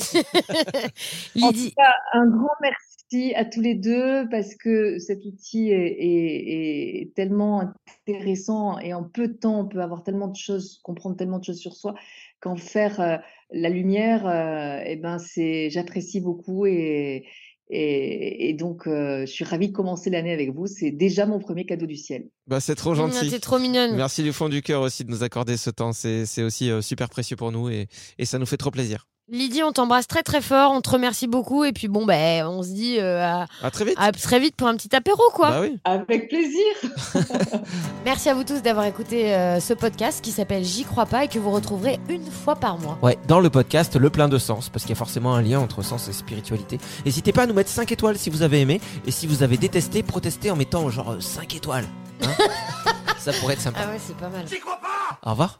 Speaker 2: [laughs]
Speaker 4: Lydie, un grand merci à tous les deux parce que cet outil est, tellement intéressant et en peu de temps, on peut avoir tellement de choses, comprendre tellement de choses sur soi qu'en faire euh, la lumière, euh, eh ben c'est, j'apprécie beaucoup et, et, donc euh, je suis ravie de commencer l'année avec vous. C'est déjà mon premier cadeau du ciel.
Speaker 2: Bah, c'est trop gentil.
Speaker 1: C'est trop mignonne.
Speaker 2: Merci du fond du cœur aussi de nous accorder ce temps. C'est, aussi super précieux pour nous et, et ça nous fait trop plaisir.
Speaker 1: Lydie, on t'embrasse très très fort, on te remercie beaucoup et puis bon ben on se dit euh, à,
Speaker 2: À très vite.
Speaker 1: à très vite pour un petit apéro quoi.
Speaker 2: Bah oui.
Speaker 4: Avec plaisir. [laughs] [laughs]
Speaker 1: Merci à vous tous d'avoir écouté euh, ce podcast qui s'appelle J'y crois pas et que vous retrouverez une fois par mois.
Speaker 2: Ouais, dans le podcast Le plein de sens, parce qu'il y a forcément un lien entre sens et spiritualité. N'hésitez pas à nous mettre 5 étoiles si vous avez aimé, et si vous avez détesté, protestez en mettant genre 5 étoiles. Hein [laughs] Ça pourrait être sympa.
Speaker 1: Ah ouais, c'est pas mal.
Speaker 3: J'y crois pas
Speaker 2: Au revoir.